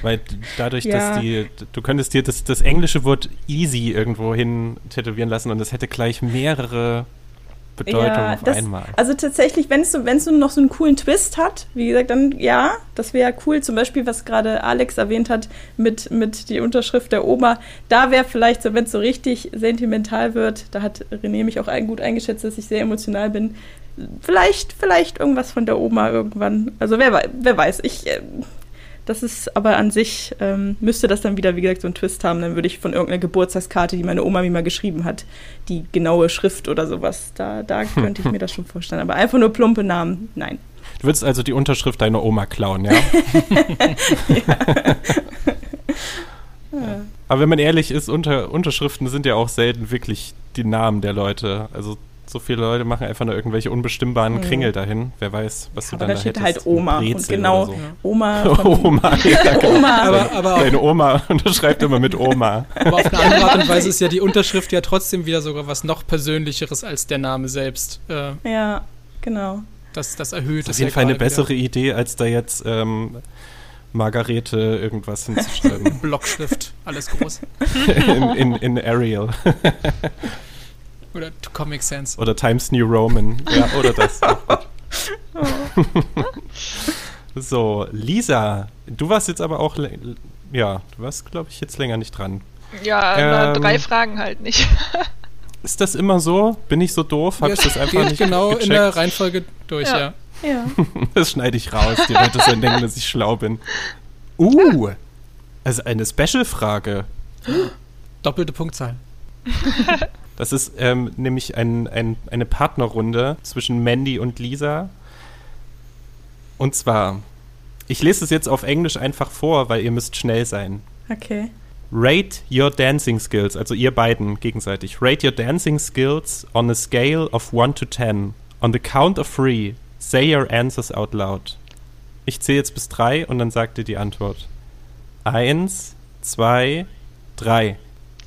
Weil dadurch, Ja. dass die, du könntest dir das, das englische Wort easy irgendwo hin tätowieren lassen und es hätte gleich mehrere Bedeutungen Ja, auf das- einmal. Also tatsächlich, wenn es so, wenn's so noch so einen coolen Twist hat, wie gesagt, dann ja, das wäre cool. Zum Beispiel, was gerade Alex erwähnt hat mit, mit die Unterschrift der Oma. Da wäre vielleicht so, wenn es so richtig sentimental wird, da hat René mich auch ein, gut eingeschätzt, dass ich sehr emotional bin. Vielleicht, vielleicht irgendwas von der Oma irgendwann. Also wer, wer weiß, ich. Äh, das ist aber an sich, ähm, müsste das dann wieder, wie gesagt, so einen Twist haben. Dann würde ich von irgendeiner Geburtstagskarte, die meine Oma mir mal geschrieben hat, die genaue Schrift oder sowas, da, da könnte ich mir das schon vorstellen. Aber einfach nur plumpe Namen, nein. Du würdest also die Unterschrift deiner Oma klauen, ja? Ja. Aber wenn man ehrlich ist, unter, Unterschriften sind ja auch selten wirklich die Namen der Leute. Also so viele Leute machen einfach nur irgendwelche unbestimmbaren Mhm. Kringel dahin. Wer weiß, was du Aber dann da da steht hättest. halt Oma. Und genau so. Oma Oma, ja, genau. Oma. Aber, aber, auch, Deine Oma unterschreibt immer mit Oma. aber auf eine andere Art und Weise ist ja die Unterschrift ja trotzdem wieder sogar was noch Persönlicheres als der Name selbst. Äh, Ja, genau. das, das erhöht Das ist auf jeden ja Fall eine bessere Idee, als da jetzt ähm, Margarete irgendwas hinzuschreiben. wieder. Blockschrift, alles groß. in, in, in Arial. Oder Comic Sans. Oder Times New Roman. Ja, oder das. so, Lisa, du warst jetzt aber auch, ja, du warst, glaube ich, jetzt länger nicht dran. Ja, Ähm, drei Fragen halt nicht. Ist das immer so? Bin ich so doof? Habe ich das einfach geht nicht genau gecheckt? in der Reihenfolge durch, Ja. ja. Ja. Das schneide ich raus. Die Leute sollen denken, dass ich schlau bin. Uh, also eine Special-Frage. Doppelte Punktzahl. Das ist ähm, nämlich ein, ein, eine Partnerrunde zwischen Mandy und Lisa. Und zwar, ich lese es jetzt auf Englisch einfach vor, weil ihr müsst schnell sein. Okay. Rate your dancing skills, also ihr beiden gegenseitig. Rate your dancing skills on a scale of 1 to 10. On the count of 3, say your answers out loud. Ich zähle jetzt bis 3 und dann sagt ihr die Antwort. 1, 2, 3.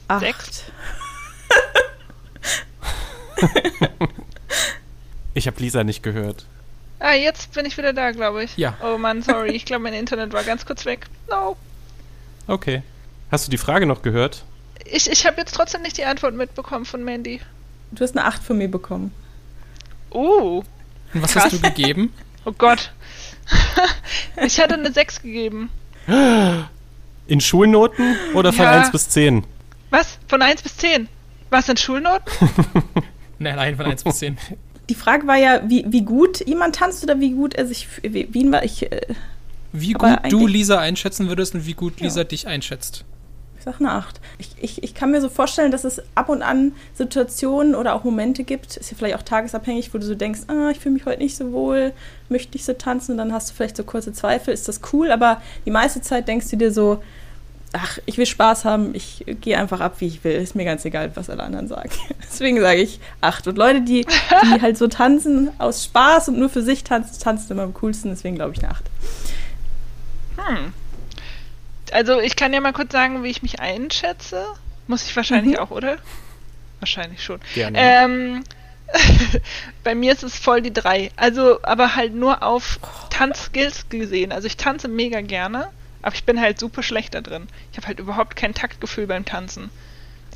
8. Ich habe Lisa nicht gehört. Ah, jetzt bin ich wieder da, glaube ich. Ja. Oh Mann, sorry. Ich glaube, mein Internet war ganz kurz weg. No. Okay. Hast du die Frage noch gehört? Ich, ich habe jetzt trotzdem nicht die Antwort mitbekommen von Mandy. Du hast eine 8 von mir bekommen. Oh. Und was Krass. hast du gegeben? Oh Gott. ich hatte eine 6 gegeben. In Schulnoten oder von Ja. 1 bis 10? Was? Von 1 bis 10? Was sind Schulnoten? Nein, nein, von 1 bis 10. Die Frage war ja, wie, wie gut jemand tanzt oder wie gut er sich. Wie, wie war ich. Äh, Wie gut du Lisa einschätzen würdest und wie gut Ja. Lisa dich einschätzt. ich sag eine 8. Ich, ich, ich kann mir so vorstellen, dass es ab und an Situationen oder auch Momente gibt, ist ja vielleicht auch tagesabhängig, wo du so denkst, ah, ich fühle mich heute nicht so wohl, möchte nicht so tanzen und dann hast du vielleicht so kurze Zweifel, ist das cool, aber die meiste Zeit denkst du dir so, ach, ich will Spaß haben, ich gehe einfach ab, wie ich will, ist mir ganz egal, was alle anderen sagen. Deswegen sage ich 8. Und Leute, die, die halt so tanzen aus Spaß und nur für sich tanzen, tanzen immer am coolsten, deswegen glaube ich eine 8. Hm. Also, ich kann ja mal kurz sagen, wie ich mich einschätze. Muss ich wahrscheinlich Mhm. auch, oder? Wahrscheinlich schon. Gerne. Ähm, bei mir ist es voll die drei. Also, aber halt nur auf Tanzskills gesehen. Also ich tanze mega gerne, aber ich bin halt super schlecht da drin. Ich habe halt überhaupt kein Taktgefühl beim Tanzen.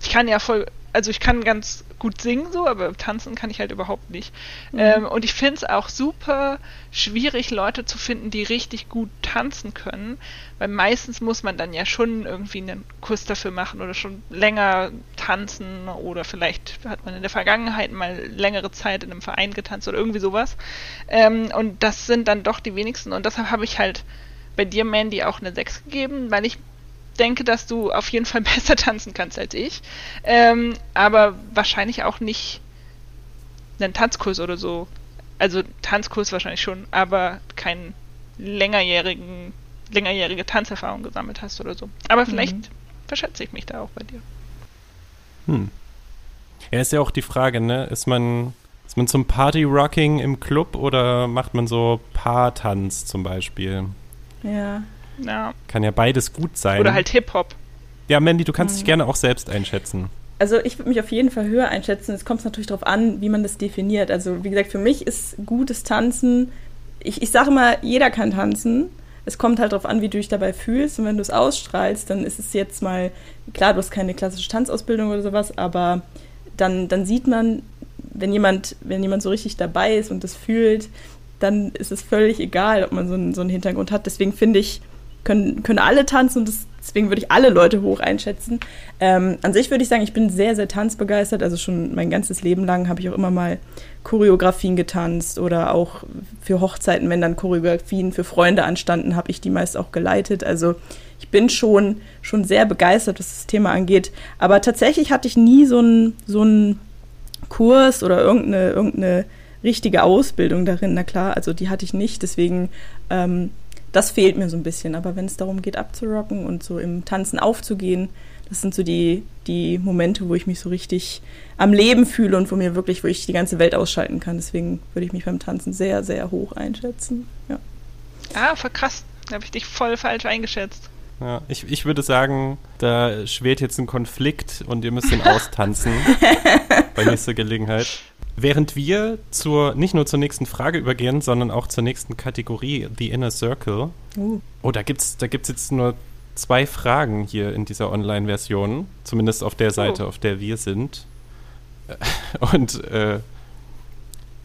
Ich kann ja voll, also ich kann ganz gut singen so, aber tanzen kann ich halt überhaupt nicht. Ähm, und ich finde es auch super schwierig, Leute zu finden, die richtig gut tanzen können, weil meistens muss man dann ja schon irgendwie einen Kurs dafür machen oder schon länger tanzen oder vielleicht hat man in der Vergangenheit mal längere Zeit in einem Verein getanzt oder irgendwie sowas. Ähm, und das sind dann doch die wenigsten und deshalb habe ich halt bei dir, Mandy, auch eine 6 gegeben, weil ich denke, dass du auf jeden Fall besser tanzen kannst als ich. Ähm, aber wahrscheinlich auch nicht einen Tanzkurs oder so. Also Tanzkurs wahrscheinlich schon, aber keinen längerjährigen, längerjährige Tanzerfahrung gesammelt hast oder so. Aber vielleicht Mhm. verschätze ich mich da auch bei dir. Hm. Ja, ist ja auch die Frage, ne? Ist man, ist man zum Party-Rocking im Club oder macht man so Paartanz zum Beispiel? Ja. Ja. Kann ja beides gut sein. Oder halt Hip-Hop. Ja, Mandy, du kannst Mhm. dich gerne auch selbst einschätzen. Also ich würde mich auf jeden Fall höher einschätzen. Es kommt natürlich darauf an, wie man das definiert. Also wie gesagt, für mich ist gutes Tanzen, ich, ich sage immer, jeder kann tanzen. Es kommt halt darauf an, wie du dich dabei fühlst. Und wenn du es ausstrahlst, dann ist es jetzt mal, klar, du hast keine klassische Tanzausbildung oder sowas, aber dann, dann sieht man, wenn jemand, wenn jemand so richtig dabei ist und das fühlt, dann ist es völlig egal, ob man so einen, so einen Hintergrund hat. Deswegen finde ich, können, können alle tanzen und das, deswegen würde ich alle Leute hoch einschätzen. Ähm, an sich würde ich sagen, ich bin sehr, sehr tanzbegeistert. Also schon mein ganzes Leben lang habe ich auch immer mal Choreografien getanzt oder auch für Hochzeiten, wenn dann Choreografien für Freunde anstanden, habe ich die meist auch geleitet. Also ich bin schon, schon sehr begeistert, was das Thema angeht. Aber tatsächlich hatte ich nie so einen so einen Kurs oder irgendeine, irgendeine richtige Ausbildung darin. Na klar, also die hatte ich nicht. Deswegen, ähm, das fehlt mir so ein bisschen. Aber wenn es darum geht, abzurocken und so im Tanzen aufzugehen, das sind so die, die Momente, wo ich mich so richtig am Leben fühle und wo mir wirklich, wo ich die ganze Welt ausschalten kann. Deswegen würde ich mich beim Tanzen sehr, sehr hoch einschätzen. Ja. Ah, voll krass. Da habe ich dich voll falsch eingeschätzt. Ja, ich, ich würde sagen, da schwelt jetzt ein Konflikt und ihr müsst ihn austanzen bei nächster Gelegenheit. Während wir zur, nicht nur zur nächsten Frage übergehen, sondern auch zur nächsten Kategorie, The Inner Circle. Uh. Oh, da gibt's, da gibt's jetzt nur zwei Fragen hier in dieser Online-Version, zumindest auf der Seite, auf der wir sind. Und äh,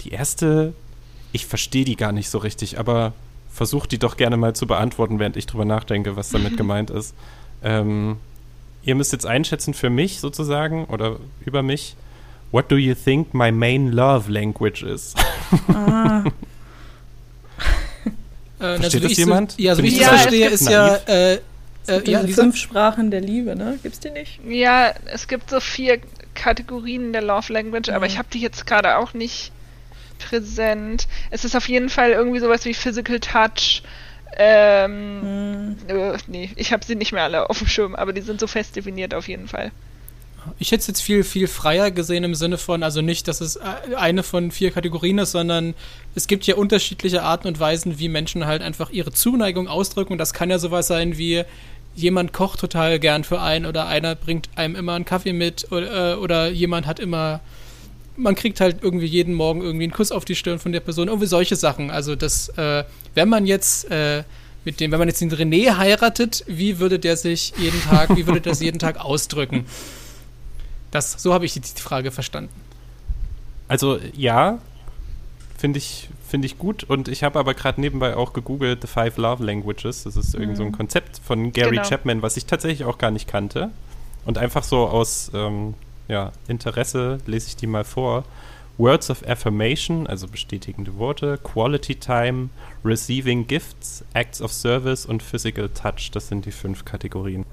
die erste, ich verstehe die gar nicht so richtig, aber versucht die doch gerne mal zu beantworten, während ich drüber nachdenke, was damit gemeint ist. Ähm, ihr müsst jetzt einschätzen für mich sozusagen oder über mich. What do you think my main love language is? Ah. Äh, Versteht das jemand? So, ja, so wie ich das verstehe, ist ja äh, äh, ja, fünf Sprachen der Liebe, ne? Gibt's die nicht? Ja, es gibt so vier Kategorien der Love Language, mhm. aber ich habe die jetzt gerade auch nicht präsent. Es ist auf jeden Fall irgendwie sowas wie Physical Touch. Ähm, mhm. äh, nee, ich habe sie nicht mehr alle auf dem Schirm, aber die sind so fest definiert auf jeden Fall. Ich hätte es jetzt viel, viel freier gesehen im Sinne von, also nicht, dass es äh, eine von vier Kategorien ist, sondern es gibt ja unterschiedliche Arten und Weisen, wie Menschen halt einfach ihre Zuneigung ausdrücken. Und das kann ja sowas sein wie, jemand kocht total gern für einen oder einer bringt einem immer einen Kaffee mit oder, äh, oder jemand hat immer, man kriegt halt irgendwie jeden Morgen irgendwie einen Kuss auf die Stirn von der Person, irgendwie solche Sachen. Also das, äh, wenn man jetzt äh, mit dem, wenn man jetzt den René heiratet, wie würde der sich jeden Tag, wie würde das jeden Tag ausdrücken? Das, so habe ich die, Frage verstanden. Also ja, finde ich, finde ich gut. Und ich habe aber gerade nebenbei auch gegoogelt The Five Love Languages. Das ist mhm. irgend so ein mhm. Konzept von Gary genau. Chapman, was ich tatsächlich auch gar nicht kannte. Und einfach so aus ähm, ja, Interesse lese ich die mal vor. Words of Affirmation, also bestätigende Worte, Quality Time, Receiving Gifts, Acts of Service und Physical Touch. Das sind die fünf Kategorien.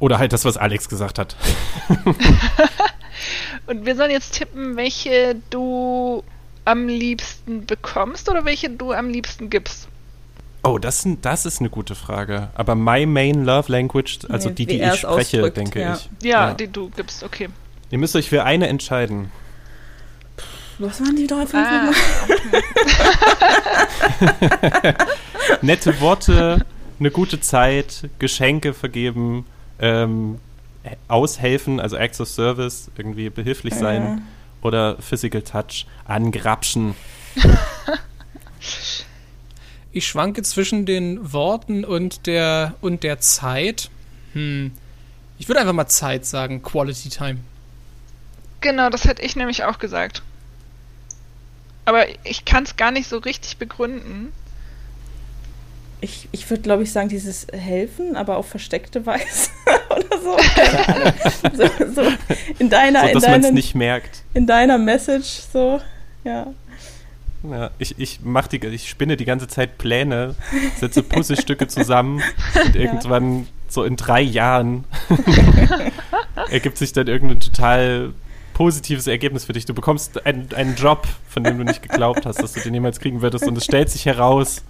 Oder halt das, was Alex gesagt hat. und wir sollen jetzt tippen, welche du am liebsten bekommst oder welche du am liebsten gibst? Oh, das, das ist eine gute Frage. Aber my main love language, also nee, die, die ich spreche, denke ja. ich. Ja, ja, die du gibst, okay. Ihr müsst euch für eine entscheiden. Was waren die drei fünf ah. Nette Worte, eine gute Zeit, Geschenke vergeben, ähm, aushelfen, also Acts of Service, irgendwie behilflich sein. Ja oder Physical Touch angrapschen. ich schwanke zwischen den Worten und der, und der Zeit. Hm. Ich würde einfach mal Zeit sagen, Quality Time. Genau, das hätte ich nämlich auch gesagt. Aber ich kann es gar nicht so richtig begründen ich, ich würde, glaube ich, sagen, dieses Helfen, aber auf versteckte Weise oder so. So, so in deiner, so, dass man es nicht merkt. In deiner Message, so, ja. Ja, ich, ich, mach die, ich spinne die ganze Zeit Pläne, setze Puzzlestücke zusammen und irgendwann ja. so in drei Jahren ergibt sich dann irgendein total positives Ergebnis für dich. Du bekommst einen, einen Job, von dem du nicht geglaubt hast, dass du den jemals kriegen würdest und es stellt sich heraus,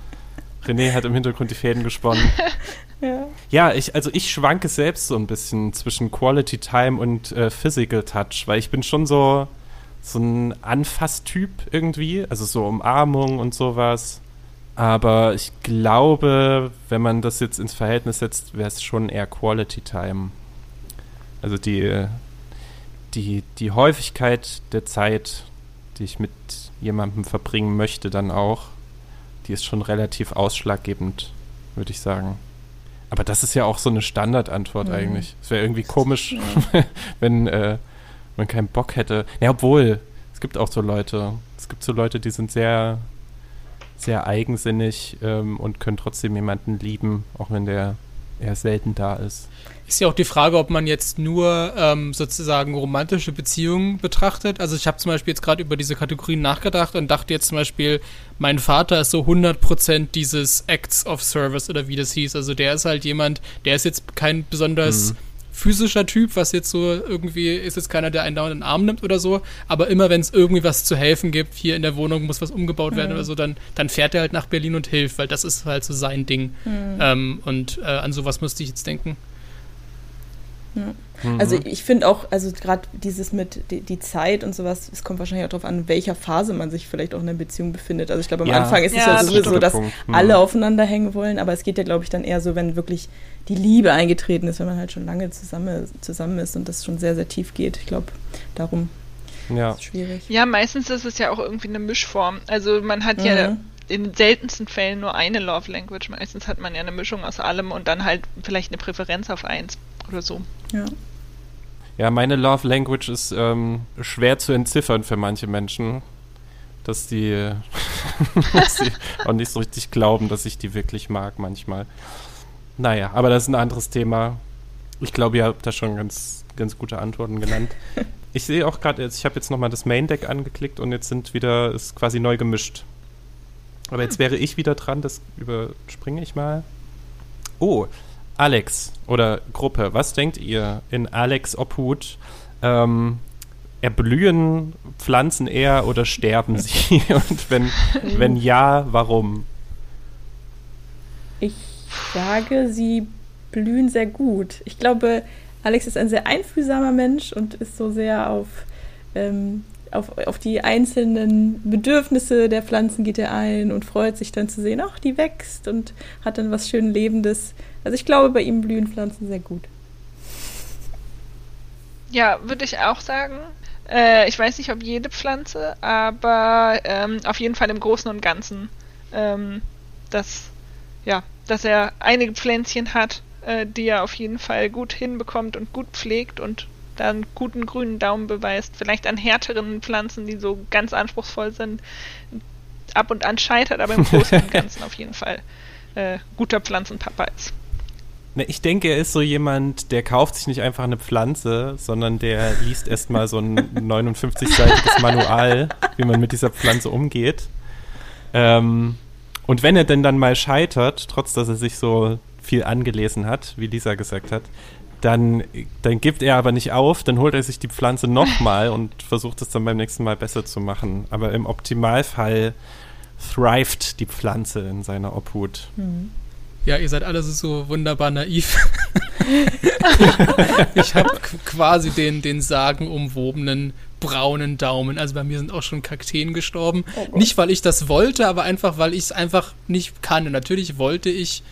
René hat im Hintergrund die Fäden gesponnen. ja. ja, ich, also ich schwanke selbst so ein bisschen zwischen Quality Time und äh, Physical Touch, weil ich bin schon so, so ein Anfasstyp irgendwie, also so Umarmung und sowas. Aber ich glaube, wenn man das jetzt ins Verhältnis setzt, wäre es schon eher Quality Time. Also die, die, die Häufigkeit der Zeit, die ich mit jemandem verbringen möchte, dann auch die ist schon relativ ausschlaggebend, würde ich sagen. Aber das ist ja auch so eine Standardantwort mhm. eigentlich. Es wäre irgendwie komisch, ja. wenn äh, man keinen Bock hätte. Ja, obwohl, es gibt auch so Leute. Es gibt so Leute, die sind sehr, sehr eigensinnig ähm, und können trotzdem jemanden lieben, auch wenn der eher selten da ist. Ist ja auch die Frage, ob man jetzt nur ähm, sozusagen romantische Beziehungen betrachtet. Also ich habe zum Beispiel jetzt gerade über diese Kategorien nachgedacht und dachte jetzt zum Beispiel, mein Vater ist so 100% dieses Acts of Service oder wie das hieß. Also der ist halt jemand, der ist jetzt kein besonders... Mhm physischer Typ, was jetzt so irgendwie ist jetzt keiner, der einen dauernd in den Arm nimmt oder so, aber immer wenn es irgendwie was zu helfen gibt, hier in der Wohnung muss was umgebaut werden mhm. oder so, dann, dann fährt er halt nach Berlin und hilft, weil das ist halt so sein Ding. Mhm. Ähm, und äh, an sowas müsste ich jetzt denken. Ja. Mhm. Also ich finde auch, also gerade dieses mit die, die, Zeit und sowas, es kommt wahrscheinlich auch darauf an, in welcher Phase man sich vielleicht auch in einer Beziehung befindet. Also ich glaube, am ja. Anfang ist ja, es ja sowieso so, dass mhm. alle aufeinander hängen wollen, aber es geht ja, glaube ich, dann eher so, wenn wirklich die Liebe eingetreten ist, wenn man halt schon lange zusammen, zusammen ist und das schon sehr, sehr tief geht. Ich glaube, darum ja. ist es schwierig. Ja, meistens ist es ja auch irgendwie eine Mischform. Also man hat mhm. ja in den seltensten Fällen nur eine Love Language. Meistens hat man ja eine Mischung aus allem und dann halt vielleicht eine Präferenz auf eins oder so. Ja. Ja, meine Love Language ist ähm, schwer zu entziffern für manche Menschen, dass die, dass die auch nicht so richtig glauben, dass ich die wirklich mag manchmal. Naja, aber das ist ein anderes Thema. Ich glaube, ihr habt da schon ganz, ganz gute Antworten genannt. Ich sehe auch gerade, ich habe jetzt nochmal das Main Deck angeklickt und jetzt sind wieder, ist quasi neu gemischt. Aber jetzt wäre ich wieder dran, das überspringe ich mal. Oh, Alex oder Gruppe, was denkt ihr in Alex Obhut? Ähm, erblühen Pflanzen eher oder sterben sie? Und wenn, wenn ja, warum? Ich sage, sie blühen sehr gut. Ich glaube, Alex ist ein sehr einfühlsamer Mensch und ist so sehr auf, ähm, auf, auf die einzelnen Bedürfnisse der Pflanzen geht er ein und freut sich dann zu sehen, ach, die wächst und hat dann was schön Lebendes. Also ich glaube, bei ihm blühen Pflanzen sehr gut. Ja, würde ich auch sagen. Äh, ich weiß nicht, ob jede Pflanze, aber ähm, auf jeden Fall im Großen und Ganzen, ähm, dass, ja, dass er einige Pflänzchen hat, äh, die er auf jeden Fall gut hinbekommt und gut pflegt und da einen guten grünen Daumen beweist. Vielleicht an härteren Pflanzen, die so ganz anspruchsvoll sind, ab und an scheitert, aber im Großen und Ganzen auf jeden Fall äh, guter Pflanzenpapa ist. Ich denke, er ist so jemand, der kauft sich nicht einfach eine Pflanze, sondern der liest erstmal so ein 59-seitiges Manual, wie man mit dieser Pflanze umgeht. Ähm, und wenn er denn dann mal scheitert, trotz dass er sich so viel angelesen hat, wie Lisa gesagt hat, dann, dann gibt er aber nicht auf, dann holt er sich die Pflanze nochmal und versucht es dann beim nächsten Mal besser zu machen. Aber im Optimalfall thrived die Pflanze in seiner Obhut. Mhm. Ja, ihr seid alle so wunderbar naiv. ich habe quasi den, den sagenumwobenen braunen Daumen. Also bei mir sind auch schon Kakteen gestorben. Oh nicht, weil ich das wollte, aber einfach, weil ich es einfach nicht kann. Und natürlich wollte ich,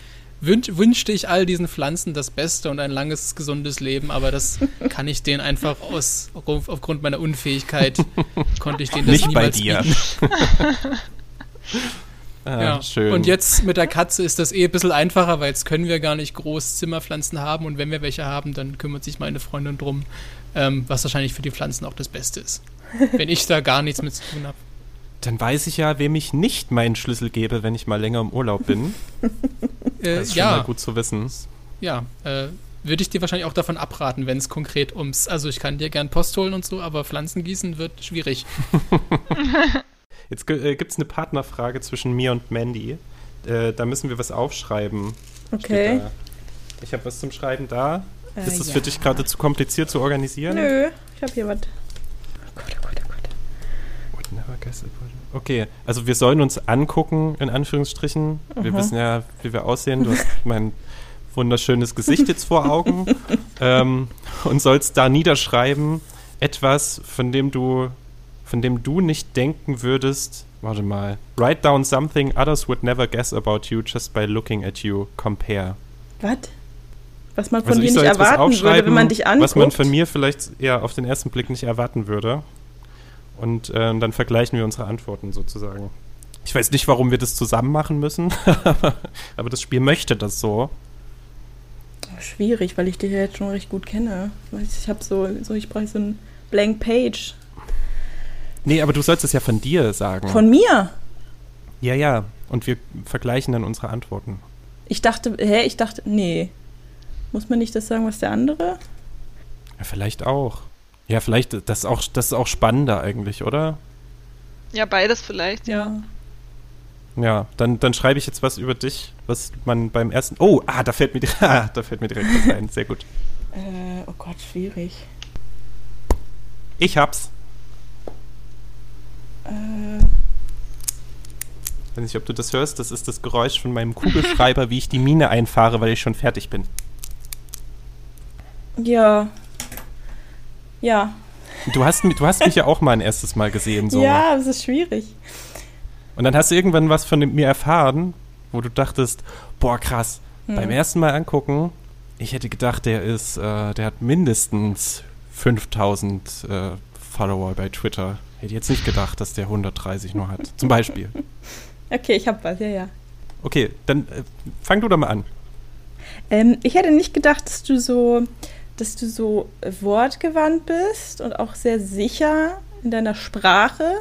wünsch, wünschte ich all diesen Pflanzen das Beste und ein langes, gesundes Leben, aber das kann ich denen einfach aus, aufgrund meiner Unfähigkeit, konnte ich denen das nicht niemals bei dir. Ah, ja. Schön. Und jetzt mit der Katze ist das eh ein bisschen einfacher, weil jetzt können wir gar nicht groß Zimmerpflanzen haben und wenn wir welche haben, dann kümmert sich meine Freundin drum, ähm, was wahrscheinlich für die Pflanzen auch das Beste ist. wenn ich da gar nichts mit zu tun habe. Dann weiß ich ja, wem ich nicht meinen Schlüssel gebe, wenn ich mal länger im Urlaub bin. äh, das ist ja. schon mal gut zu wissen. Ja, äh, würde ich dir wahrscheinlich auch davon abraten, wenn es konkret ums. Also ich kann dir gern Post holen und so, aber Pflanzen gießen wird schwierig. Jetzt äh, gibt es eine Partnerfrage zwischen mir und Mandy. Äh, da müssen wir was aufschreiben. Okay. Ich habe was zum Schreiben da. Äh, ist das ja. für dich gerade zu kompliziert zu organisieren? Nö, ich habe hier was. Oh Gott, oh Gott, oh Gott. Okay, also wir sollen uns angucken, in Anführungsstrichen. -huh. Wir wissen ja, wie wir aussehen. Du hast mein wunderschönes Gesicht jetzt vor Augen. ähm, und sollst da niederschreiben, etwas, von dem du von dem du nicht denken würdest, warte mal, write down something others would never guess about you just by looking at you, compare. Was? Was man von also dir nicht erwarten würde, wenn man dich anguckt? Was man von mir vielleicht eher auf den ersten Blick nicht erwarten würde. Und äh, dann vergleichen wir unsere Antworten sozusagen. Ich weiß nicht, warum wir das zusammen machen müssen, aber das Spiel möchte das so. Schwierig, weil ich dich ja jetzt schon recht gut kenne. Ich habe so, so, ich brauche so ein Blank Page. Nee, aber du sollst es ja von dir sagen. Von mir? Ja, ja. Und wir vergleichen dann unsere Antworten. Ich dachte, hä, ich dachte, nee. Muss man nicht das sagen, was der andere? Ja, vielleicht auch. Ja, vielleicht, das ist auch, das ist auch spannender eigentlich, oder? Ja, beides vielleicht, ja. Ja, dann, dann schreibe ich jetzt was über dich, was man beim ersten. Oh, ah, da fällt mir, ah, da fällt mir direkt was ein. Sehr gut. Äh, oh Gott, schwierig. Ich hab's. Äh. Ich weiß nicht, ob du das hörst. Das ist das Geräusch von meinem Kugelschreiber, wie ich die Mine einfahre, weil ich schon fertig bin. Ja. Ja. Du hast, du hast mich ja auch mal ein erstes Mal gesehen. So. Ja, das ist schwierig. Und dann hast du irgendwann was von mir erfahren, wo du dachtest, boah, krass, hm. beim ersten Mal angucken, ich hätte gedacht, der ist, äh, der hat mindestens 5000 äh, Follower bei Twitter. Hätte jetzt nicht gedacht, dass der 130 nur hat. Zum Beispiel. Okay, ich habe was, ja, ja. Okay, dann äh, fang du doch mal an. Ähm, ich hätte nicht gedacht, dass du so dass du so wortgewandt bist und auch sehr sicher in deiner Sprache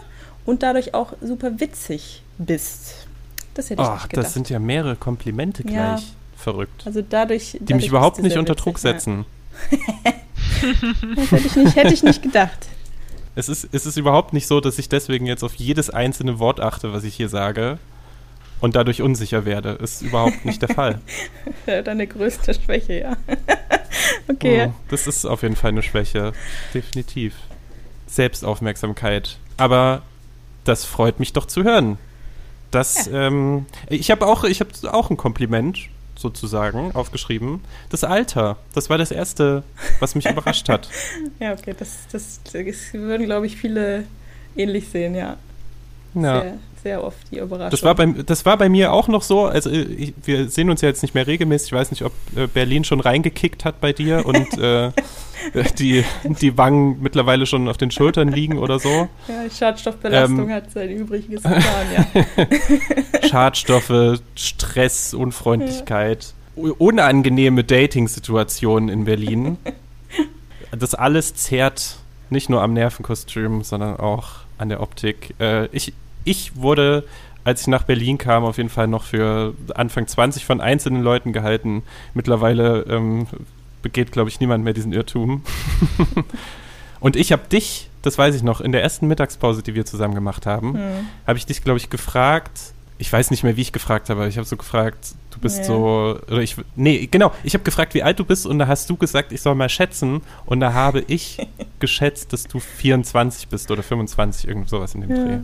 und dadurch auch super witzig bist. Das hätte ich Oh, nicht gedacht. das sind ja mehrere Komplimente gleich. Ja. Verrückt. also dadurch, Die dadurch mich überhaupt nicht unter witzig, Druck setzen. Das hätte ich nicht, hätte ich nicht gedacht. Es ist, es ist überhaupt nicht so, dass ich deswegen jetzt auf jedes einzelne Wort achte, was ich hier sage und dadurch unsicher werde. Ist überhaupt nicht der Fall. Deine größte Schwäche, ja. okay. Mm, Das ist auf jeden Fall eine Schwäche. Definitiv. Selbstaufmerksamkeit. Aber das freut mich doch zu hören. Das, ähm, ich habe auch, ich habe auch ein Kompliment sozusagen aufgeschrieben. Das Alter. Das war das erste, was mich überrascht hat. Ja, okay, das, das, das würden, glaube ich, viele ähnlich sehen, ja. Ja. Sehr, sehr oft die Überraschung. Das war, bei, das war bei mir auch noch so. Also, ich, wir sehen uns ja jetzt nicht mehr regelmäßig. Ich weiß nicht, ob äh, Berlin schon reingekickt hat bei dir und äh, die, die Wangen mittlerweile schon auf den Schultern liegen oder so. ja, Schadstoffbelastung Ähm. hat sein Übriges getan, ja. Schadstoffe, Stress, Unfreundlichkeit, u- unangenehme Dating-Situationen in Berlin. Das alles zehrt nicht nur am Nervenkostüm, sondern auch an der Optik. Äh, ich, ich wurde, als ich nach Berlin kam, auf jeden Fall noch für Anfang 20 von einzelnen Leuten gehalten. Mittlerweile ähm, begeht, glaube ich, niemand mehr diesen Irrtum. Und ich habe dich, das weiß ich noch, in der ersten Mittagspause, die wir zusammen gemacht haben, Hm. habe ich dich, glaube ich, gefragt. Ich weiß nicht mehr, wie ich gefragt habe, aber ich habe so gefragt, du bist Ja. so, oder ich, nee, genau, ich habe gefragt, wie alt du bist und da hast du gesagt, ich soll mal schätzen und da habe ich geschätzt, dass du 24 bist oder 25, irgend sowas in dem Ja. Dreh.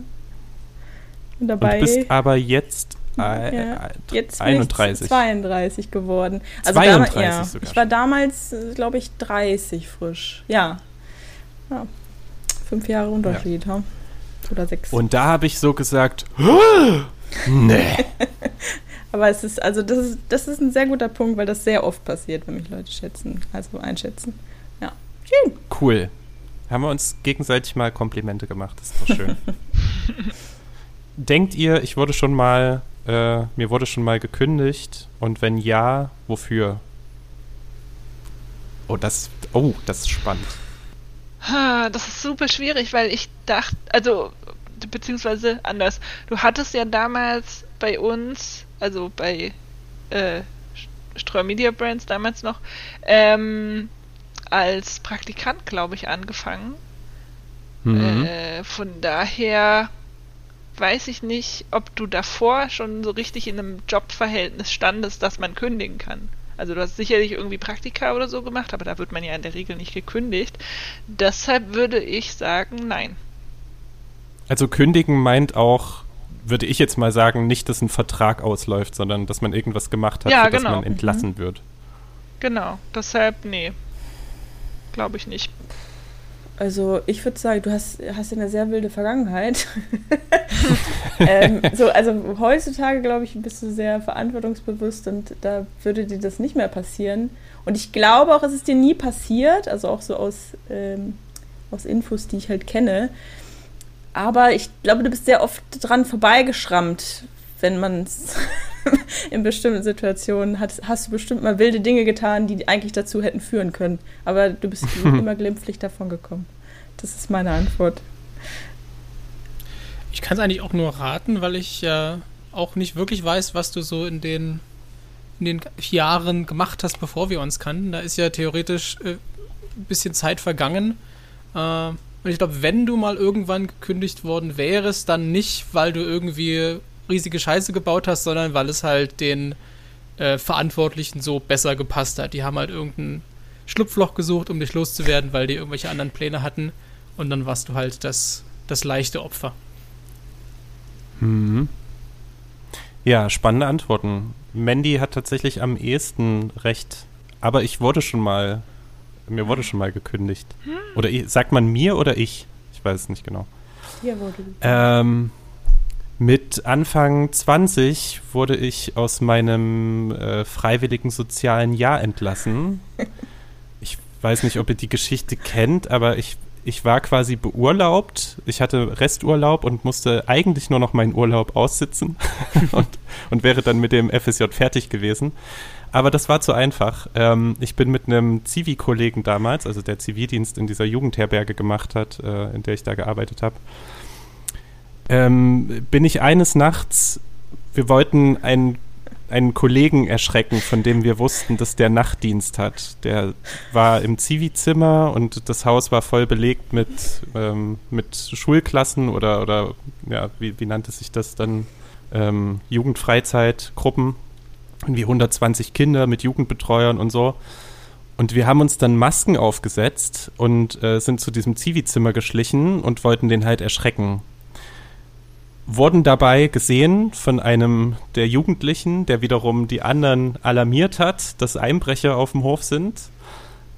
Dabei, du bist aber jetzt äh, Ja. äh, jetzt bin 31. ich 32 geworden. Also 32 damals, ja, sogar ich war damals, glaube ich, 30 frisch. Ja. ja. Fünf Jahre Unterschied, ha? Oder sechs. Und da habe ich so gesagt, nee. Aber es ist, also das ist, das ist ein sehr guter Punkt, weil das sehr oft passiert, wenn mich Leute schätzen, also einschätzen. Ja. Schön. Cool. Haben wir uns gegenseitig mal Komplimente gemacht, das ist doch schön. Denkt ihr, ich wurde schon mal, äh, mir wurde schon mal gekündigt? Und wenn ja, wofür? Oh, das, oh, das ist spannend. Ha, Das ist super schwierig, weil ich dachte, also, beziehungsweise anders. Du hattest ja damals bei uns, also bei äh, Streu Media Brands damals noch, ähm, als Praktikant, glaube ich, angefangen. Mhm. Äh, von daher weiß ich nicht, ob du davor schon so richtig in einem Jobverhältnis standest, dass man kündigen kann. Also du hast sicherlich irgendwie Praktika oder so gemacht, aber da wird man ja in der Regel nicht gekündigt. Deshalb würde ich sagen, nein. Also kündigen meint auch, würde ich jetzt mal sagen, nicht, dass ein Vertrag ausläuft, sondern dass man irgendwas gemacht hat, Ja, genau. man entlassen wird. Genau, deshalb, nee. Glaube ich nicht. Also ich würde sagen, du hast, hast eine sehr wilde Vergangenheit. ähm, so, also heutzutage, glaube ich, bist du sehr verantwortungsbewusst und da würde dir das nicht mehr passieren. Und ich glaube auch, es ist dir nie passiert, also auch so aus, ähm, aus Infos, die ich halt kenne. Aber ich glaube, du bist sehr oft dran vorbeigeschrammt, wenn man es in bestimmten Situationen hat, hast du bestimmt mal wilde Dinge getan, die eigentlich dazu hätten führen können. Aber du bist immer glimpflich davon gekommen. Das ist meine Antwort. Ich kann es eigentlich auch nur raten, weil ich ja auch nicht wirklich weiß, was du so in den, in den Jahren gemacht hast, bevor wir uns kannten. Da ist ja theoretisch äh, ein bisschen Zeit vergangen. Äh, und ich glaube, wenn du mal irgendwann gekündigt worden wärst, dann nicht, weil du irgendwie riesige Scheiße gebaut hast, sondern weil es halt den äh, Verantwortlichen so besser gepasst hat. Die haben halt irgendein Schlupfloch gesucht, um dich loszuwerden, weil die irgendwelche anderen Pläne hatten. Und dann warst du halt das, das leichte Opfer. Mhm. Ja, spannende Antworten. Mandy hat tatsächlich am ehesten recht. Aber ich wurde schon mal, mir wurde schon mal gekündigt. Oder ich- sagt man mir oder ich? Ich weiß es nicht genau. Hier wurde Ähm, mit Anfang 20 wurde ich aus meinem äh, freiwilligen sozialen Jahr entlassen. Ich weiß nicht, ob ihr die Geschichte kennt, aber ich, ich war quasi beurlaubt. Ich hatte Resturlaub und musste eigentlich nur noch meinen Urlaub aussitzen und, und wäre dann mit dem FSJ fertig gewesen. aber das war zu einfach. Ähm, ich bin mit einem Zivi-Kollegen damals, also der Zivildienst in dieser Jugendherberge gemacht hat, äh, in der ich da gearbeitet habe, ähm, bin ich eines Nachts, wir wollten einen, einen Kollegen erschrecken, von dem wir wussten, dass der Nachtdienst hat. Der war im Zivi-Zimmer und das Haus war voll belegt mit, ähm, mit Schulklassen oder, oder ja, wie, wie nannte sich das dann? Ähm, Jugendfreizeitgruppen irgendwie 120 Kinder mit Jugendbetreuern und so. Und wir haben uns dann Masken aufgesetzt und äh, sind zu diesem Zivi-Zimmer geschlichen und wollten den halt erschrecken. Wurden dabei gesehen von einem der Jugendlichen, der wiederum die anderen alarmiert hat, dass Einbrecher auf dem Hof sind.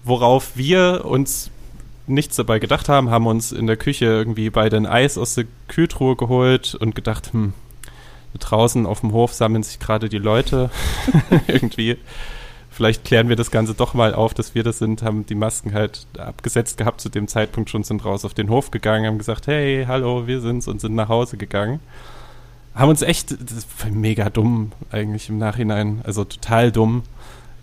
Worauf wir uns nichts dabei gedacht haben, haben uns in der Küche irgendwie beide ein Eis aus der Kühltruhe geholt und gedacht, hm, draußen auf dem Hof sammeln sich gerade die Leute irgendwie. Vielleicht klären wir das Ganze doch mal auf, dass wir das sind, haben die Masken halt abgesetzt gehabt zu dem Zeitpunkt schon, sind raus auf den Hof gegangen, haben gesagt, hey, hallo, wir sind's und sind nach Hause gegangen. Haben uns echt, mega dumm eigentlich im Nachhinein, also total dumm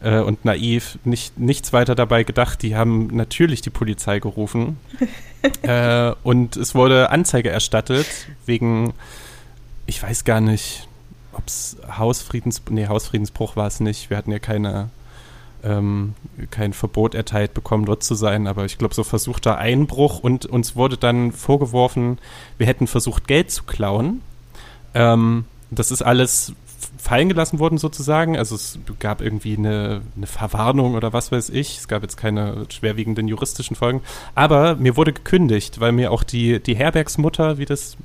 äh, und naiv, nicht, nichts weiter dabei gedacht. Die haben natürlich die Polizei gerufen äh, und es wurde Anzeige erstattet wegen ich weiß gar nicht, ob es Hausfriedensbruch, nee, Hausfriedensbruch war es nicht. Wir hatten ja keine, ähm, kein Verbot erteilt bekommen, dort zu sein, aber ich glaube, so versuchter Einbruch und uns wurde dann vorgeworfen, wir hätten versucht, Geld zu klauen. Ähm, das ist alles fallen gelassen worden sozusagen. Also es gab irgendwie eine, eine, Verwarnung oder was weiß ich. Es gab jetzt keine schwerwiegenden juristischen Folgen. Aber mir wurde gekündigt, weil mir auch die, die Herbergsmutter, wie das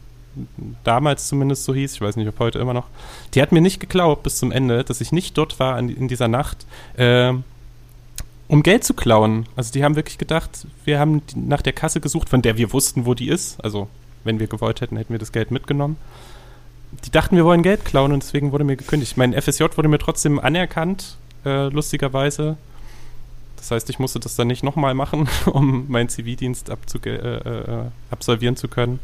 damals zumindest so hieß, ich weiß nicht, ob heute immer noch, die hat mir nicht geglaubt bis zum Ende, dass ich nicht dort war an, in dieser Nacht, äh, um Geld zu klauen. Also die haben wirklich gedacht, wir haben nach der Kasse gesucht, von der wir wussten, wo die ist. Also wenn wir gewollt hätten, hätten wir das Geld mitgenommen. Die dachten, wir wollen Geld klauen und deswegen wurde mir gekündigt. Mein FSJ wurde mir trotzdem anerkannt, äh, lustigerweise. Das heißt, ich musste das dann nicht nochmal machen, um meinen Zivildienst äh, äh, absolvieren zu können.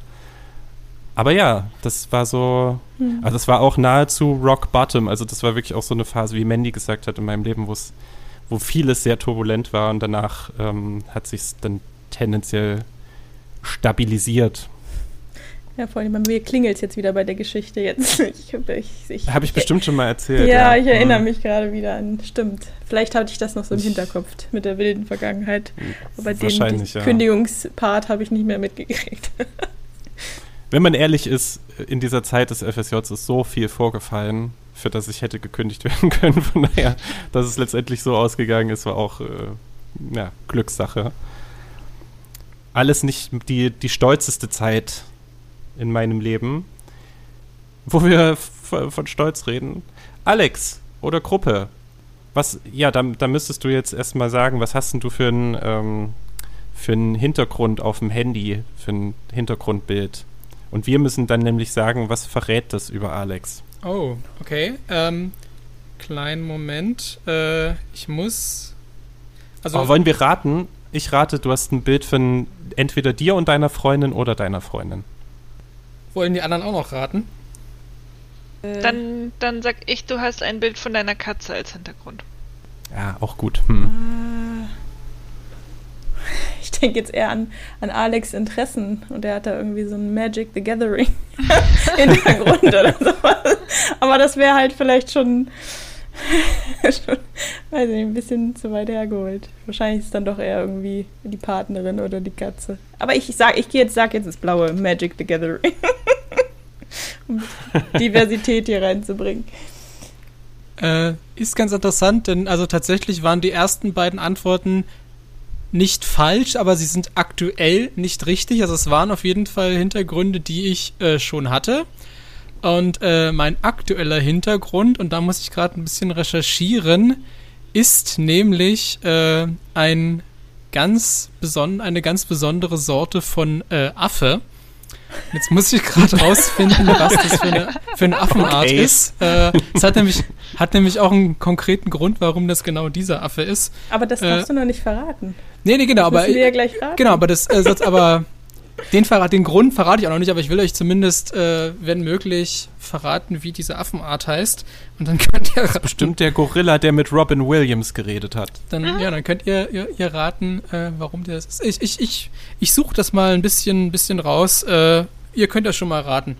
Aber ja, das war so, mhm. also das war auch nahezu Rock Bottom. Also das war wirklich auch so eine Phase, wie Mandy gesagt hat, in meinem Leben, wo vieles sehr turbulent war und danach ähm, hat sich dann tendenziell stabilisiert. Ja, vor allem bei mir klingelt es jetzt wieder bei der Geschichte jetzt. Ich, ich, ich, Habe ich bestimmt schon mal erzählt. Ja, ja. ich erinnere mhm. mich gerade wieder an. Stimmt. Vielleicht hatte ich das noch so im Hinterkopf mit der wilden Vergangenheit. Aber den, den ja. Kündigungspart habe ich nicht mehr mitgekriegt. wenn man ehrlich ist, in dieser Zeit des FSJs ist so viel vorgefallen, für das ich hätte gekündigt werden können. Von daher, dass es letztendlich so ausgegangen ist, war auch äh, ja, Glückssache. Alles nicht die, die stolzeste Zeit in meinem Leben. Wo wir von Stolz reden. Alex oder Gruppe. Was, ja, da, da müsstest du jetzt erstmal sagen, was hast denn du für ein, ähm, für einen Hintergrund auf dem Handy, für ein Hintergrundbild? Und wir müssen dann nämlich sagen, was verrät das über Alex? Oh, okay. Ähm, kleinen Moment. Äh, ich muss. Also oh, wollen wir raten? Ich rate, du hast ein Bild von entweder dir und deiner Freundin oder deiner Freundin. Wollen die anderen auch noch raten? Äh. Dann, dann sag ich, du hast ein Bild von deiner Katze als Hintergrund. Ja, auch gut. Hm. Äh ich denke jetzt eher an, an Alex Interessen und er hat da irgendwie so ein Magic the Gathering Hintergrund oder sowas. Aber das wäre halt vielleicht schon, schon, weiß nicht, ein bisschen zu weit hergeholt. Wahrscheinlich ist es dann doch eher irgendwie die Partnerin oder die Katze. Aber ich sag, ich gehe jetzt, sag jetzt das blaue Magic the Gathering. um Diversität hier reinzubringen. Äh, ist ganz interessant, denn also tatsächlich waren die ersten beiden Antworten nicht falsch, aber sie sind aktuell nicht richtig. Also es waren auf jeden Fall Hintergründe, die ich äh, schon hatte. Und äh, mein aktueller Hintergrund, und da muss ich gerade ein bisschen recherchieren, ist nämlich äh, ein ganz eine ganz besondere Sorte von äh, Affe. Jetzt muss ich gerade rausfinden, was das für eine, für eine Affenart okay. ist. Äh, es hat nämlich, hat nämlich auch einen konkreten Grund, warum das genau dieser Affe ist. Aber das darfst äh, du noch nicht verraten. Nee, nee, genau, das aber. Wir ja gleich raten. Genau, aber das, äh, aber den, Verrat, den Grund verrate ich auch noch nicht, aber ich will euch zumindest, äh, wenn möglich, verraten, wie diese Affenart heißt. Und dann könnt ihr. Bestimmt der Gorilla, der mit Robin Williams geredet hat. Dann, ja, dann könnt ihr, ihr, ihr raten, äh, warum der das ist. Ich, ich, ich, ich suche das mal ein bisschen, bisschen raus. Äh, ihr könnt das schon mal raten.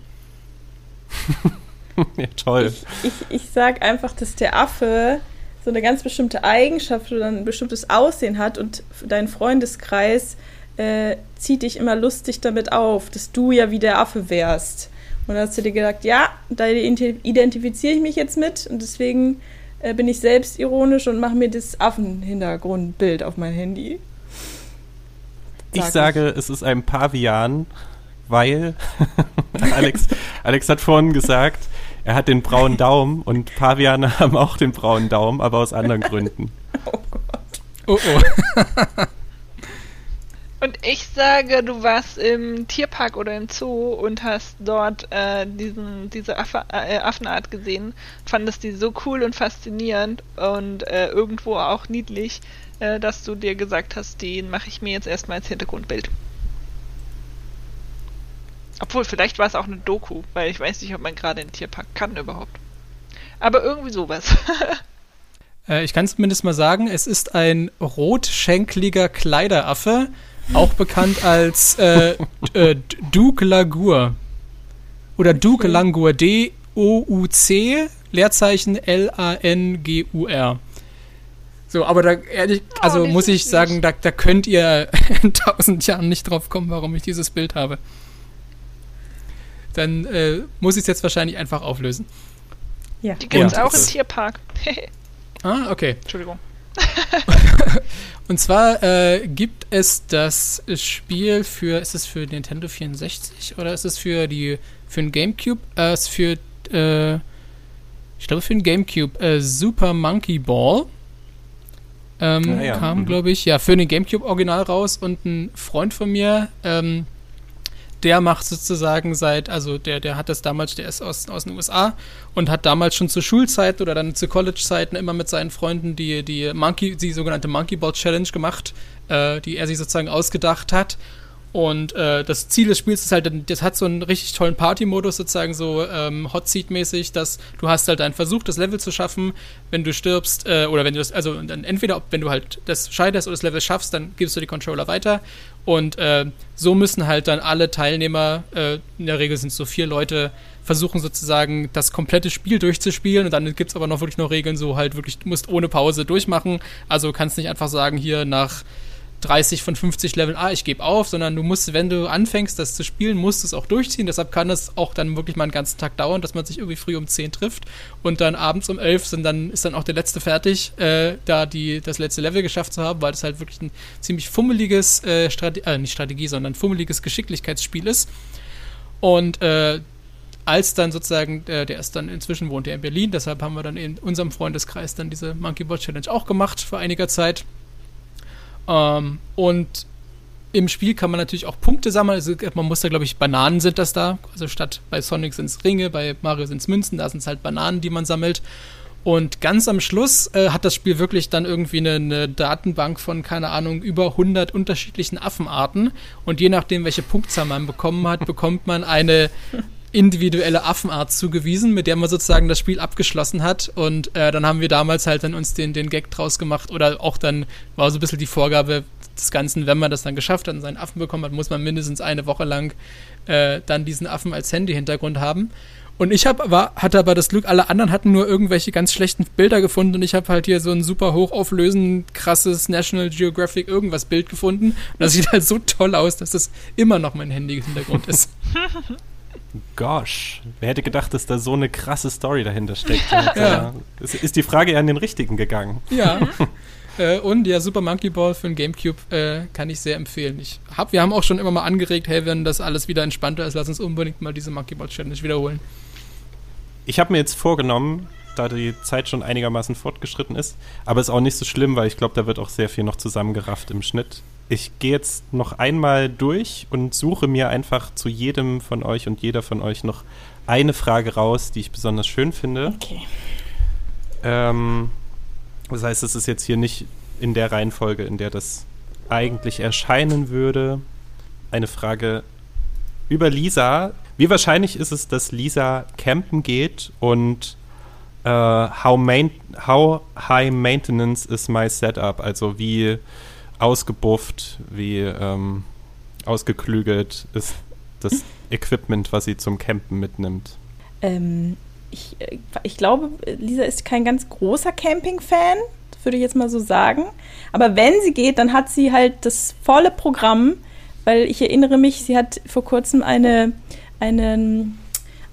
ja, toll. Ich, ich, ich sag einfach, dass der Affe so eine ganz bestimmte Eigenschaft oder ein bestimmtes Aussehen hat und dein Freundeskreis äh, zieht dich immer lustig damit auf, dass du ja wie der Affe wärst. Und dann hast du dir gedacht, ja, da identifiziere ich mich jetzt mit und deswegen äh, bin ich selbst ironisch und mache mir das Affenhintergrundbild auf mein Handy. Sag ich sage, ich. es ist ein Pavian, weil Alex, Alex hat vorhin gesagt, er hat den braunen Daumen und Paviane haben auch den braunen Daumen, aber aus anderen Gründen. Oh Gott. Oh oh. Und ich sage, du warst im Tierpark oder im Zoo und hast dort äh, diesen, diese Affe, äh, Affenart gesehen, fandest die so cool und faszinierend und äh, irgendwo auch niedlich, äh, dass du dir gesagt hast, den mache ich mir jetzt erstmal als Hintergrundbild. Obwohl, vielleicht war es auch eine Doku, weil ich weiß nicht, ob man gerade in den Tierpark kann überhaupt. Aber irgendwie sowas. äh, ich kann zumindest mal sagen, es ist ein rotschenkliger Kleideraffe, auch bekannt als äh, äh, Duke Lagur. Oder Duke Langur, D-O-U-C, Leerzeichen L-A-N-G-U-R. So, aber da ehrlich, oh, also oh, muss ich sagen, da, da könnt ihr in tausend Jahren nicht drauf kommen, warum ich dieses Bild habe dann äh, muss ich es jetzt wahrscheinlich einfach auflösen. Ja. Die gibt es auch im Tierpark. ah, okay. Entschuldigung. Und zwar äh, gibt es das Spiel für, ist es für Nintendo 64 oder ist es für die für den GameCube? Äh, ist für äh, ich glaube für den GameCube äh, Super Monkey Ball. Ähm, ah, ja. Kam, mhm. glaube ich, ja, für den GameCube Original raus und ein Freund von mir, ähm, der macht sozusagen seit, also der, der hat das damals, der ist aus, aus den USA und hat damals schon zur Schulzeit oder dann zu College-Zeiten immer mit seinen Freunden die, die Monkey, die sogenannte Monkey Ball Challenge gemacht, äh, die er sich sozusagen ausgedacht hat. Und äh, das Ziel des Spiels ist halt, das hat so einen richtig tollen Party-Modus, sozusagen so ähm, Hot Seat-mäßig, dass du hast halt einen Versuch, das Level zu schaffen. Wenn du stirbst, äh, oder wenn du das, also dann entweder, wenn du halt das scheiterst oder das Level schaffst, dann gibst du die Controller weiter. Und äh, so müssen halt dann alle Teilnehmer, äh, in der Regel sind es so vier Leute, versuchen sozusagen das komplette Spiel durchzuspielen. Und dann gibt es aber noch wirklich noch Regeln, so halt wirklich, du musst ohne Pause durchmachen. Also kannst nicht einfach sagen, hier nach 30 von 50 Leveln, ah, ich gebe auf, sondern du musst, wenn du anfängst, das zu spielen, musst du es auch durchziehen. Deshalb kann es auch dann wirklich mal einen ganzen Tag dauern, dass man sich irgendwie früh um 10 trifft und dann abends um 11 sind dann, ist dann auch der letzte fertig, äh, da die, das letzte Level geschafft zu haben, weil das halt wirklich ein ziemlich fummeliges, äh, Strate äh, nicht Strategie, sondern fummeliges Geschicklichkeitsspiel ist. Und äh, als dann sozusagen, äh, der ist dann inzwischen wohnt er in Berlin, deshalb haben wir dann in unserem Freundeskreis dann diese Monkey Ball Challenge auch gemacht vor einiger Zeit. Ähm, und im Spiel kann man natürlich auch Punkte sammeln. Also man muss da, glaube ich, Bananen sind das da. Also statt bei Sonic sind es Ringe, bei Mario sind es Münzen, da sind es halt Bananen, die man sammelt. Und ganz am Schluss äh, hat das Spiel wirklich dann irgendwie eine, eine, Datenbank von, keine Ahnung, über 100 unterschiedlichen Affenarten. Und je nachdem, welche Punktzahl man bekommen hat, bekommt man eine individuelle Affenart zugewiesen, mit der man sozusagen das Spiel abgeschlossen hat. Und äh, dann haben wir damals halt dann uns den, den Gag draus gemacht oder auch dann war so ein bisschen die Vorgabe des Ganzen, wenn man das dann geschafft hat und seinen Affen bekommen hat, muss man mindestens eine Woche lang äh, dann diesen Affen als Handy-Hintergrund haben. Und ich hab, war, hatte aber das Glück, alle anderen hatten nur irgendwelche ganz schlechten Bilder gefunden und ich habe halt hier so ein super hochauflösend, krasses National Geographic irgendwas Bild gefunden. Und das sieht halt so toll aus, dass das immer noch mein Handy-Hintergrund ist. Gosh, wer hätte gedacht, dass da so eine krasse Story dahinter steckt? Und, ja. äh, ist, ist, die Frage eher an den Richtigen gegangen. Ja. äh, und ja, Super Monkey Ball für den Gamecube äh, kann ich sehr empfehlen. Ich hab, wir haben auch schon immer mal angeregt, hey, wenn das alles wieder entspannter ist, lass uns unbedingt mal diese Monkey Ball Challenge wiederholen. Ich habe mir jetzt vorgenommen, da die Zeit schon einigermaßen fortgeschritten ist, aber ist auch nicht so schlimm, weil ich glaube, da wird auch sehr viel noch zusammengerafft im Schnitt ich gehe jetzt noch einmal durch und suche mir einfach zu jedem von euch und jeder von euch noch eine Frage raus, die ich besonders schön finde. Okay. Ähm, das heißt, es ist jetzt hier nicht in der Reihenfolge, in der das eigentlich erscheinen würde. Eine Frage über Lisa. Wie wahrscheinlich ist es, dass Lisa campen geht und äh, how, main, how high maintenance is my setup? Also wie ausgebufft, wie ähm, ausgeklügelt ist das Equipment, was sie zum Campen mitnimmt? Ähm, ich, äh, ich glaube, Lisa ist kein ganz großer Camping-Fan, würde ich jetzt mal so sagen. Aber wenn sie geht, dann hat sie halt das volle Programm, weil ich erinnere mich, sie hat vor kurzem eine, einen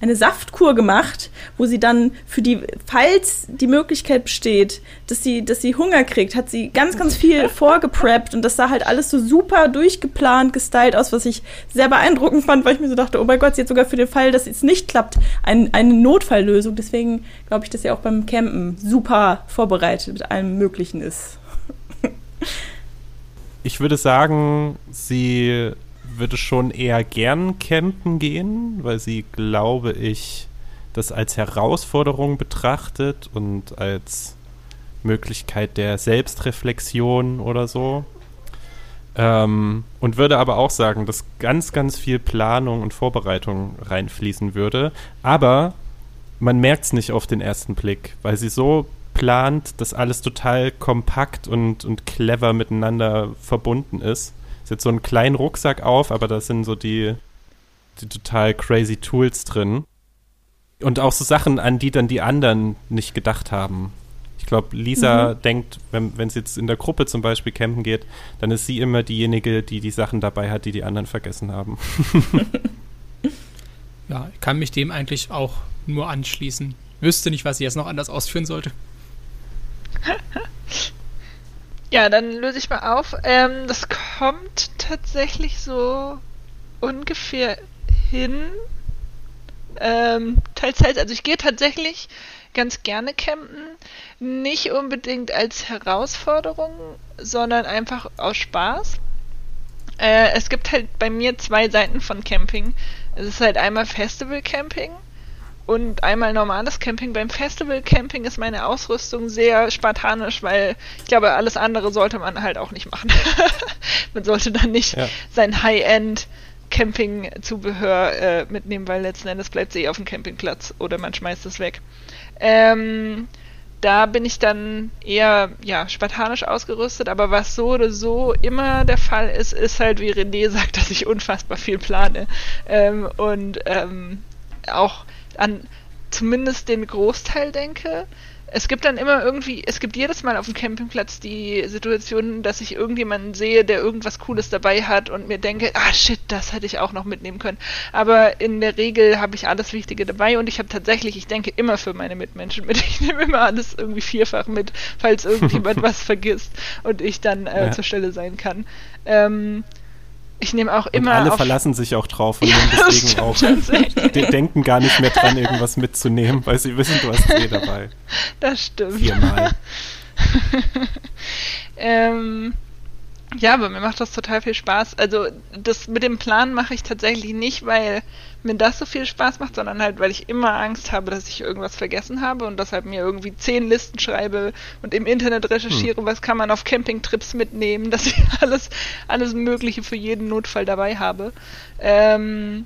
eine Saftkur gemacht, wo sie dann für die, falls die Möglichkeit besteht, dass sie, dass sie Hunger kriegt, hat sie ganz, ganz viel vorgepreppt und das sah halt alles so super durchgeplant, gestylt aus, was ich sehr beeindruckend fand, weil ich mir so dachte, oh mein Gott, sie hat sogar für den Fall, dass es nicht klappt, ein, eine Notfalllösung. Deswegen glaube ich, dass sie auch beim Campen super vorbereitet mit allem Möglichen ist. ich würde sagen, sie würde schon eher gern campen gehen, weil sie, glaube ich, das als Herausforderung betrachtet und als Möglichkeit der Selbstreflexion oder so. Ähm, und würde aber auch sagen, dass ganz, ganz viel Planung und Vorbereitung reinfließen würde. Aber man merkt es nicht auf den ersten Blick, weil sie so plant, dass alles total kompakt und, und clever miteinander verbunden ist ist jetzt so einen kleinen Rucksack auf, aber da sind so die, die total crazy Tools drin. Und auch so Sachen, an die dann die anderen nicht gedacht haben. Ich glaube, Lisa mhm. denkt, wenn, wenn sie jetzt in der Gruppe zum Beispiel campen geht, dann ist sie immer diejenige, die die Sachen dabei hat, die die anderen vergessen haben. ja, ich kann mich dem eigentlich auch nur anschließen. Wüsste nicht, was ich jetzt noch anders ausführen sollte. Ja, dann löse ich mal auf. Ähm, das kommt tatsächlich so ungefähr hin. Ähm, teils, teils. Also ich gehe tatsächlich ganz gerne campen. Nicht unbedingt als Herausforderung, sondern einfach aus Spaß. Äh, es gibt halt bei mir zwei Seiten von Camping. Es ist halt einmal Festival Camping und einmal normales Camping. Beim Festival Camping ist meine Ausrüstung sehr spartanisch, weil ich glaube, alles andere sollte man halt auch nicht machen. man sollte dann nicht ja. sein High-End Camping-Zubehör äh, mitnehmen, weil letzten Endes bleibt sie eh auf dem Campingplatz oder man schmeißt es weg. Ähm, da bin ich dann eher ja, spartanisch ausgerüstet, aber was so oder so immer der Fall ist, ist halt, wie René sagt, dass ich unfassbar viel plane. Ähm, und ähm, auch an zumindest den Großteil denke. Es gibt dann immer irgendwie, es gibt jedes Mal auf dem Campingplatz die Situation, dass ich irgendjemanden sehe, der irgendwas Cooles dabei hat und mir denke, ah shit, das hätte ich auch noch mitnehmen können. Aber in der Regel habe ich alles Wichtige dabei und ich habe tatsächlich, ich denke immer für meine Mitmenschen mit. Ich nehme immer alles irgendwie vierfach mit, falls irgendjemand was vergisst und ich dann äh, ja. zur Stelle sein kann. Ähm, ich nehme auch immer. Und alle verlassen sich auch drauf und ja, nehmen deswegen auch. Die denken gar nicht mehr dran, irgendwas mitzunehmen, weil sie wissen, du hast eh dabei. Das stimmt. Viermal. ähm, ja, aber mir macht das total viel Spaß. Also das mit dem Plan mache ich tatsächlich nicht, weil mir das so viel Spaß macht, sondern halt, weil ich immer Angst habe, dass ich irgendwas vergessen habe und deshalb mir irgendwie zehn Listen schreibe und im Internet recherchiere, hm. was kann man auf Campingtrips mitnehmen, dass ich alles, alles Mögliche für jeden Notfall dabei habe. Ähm,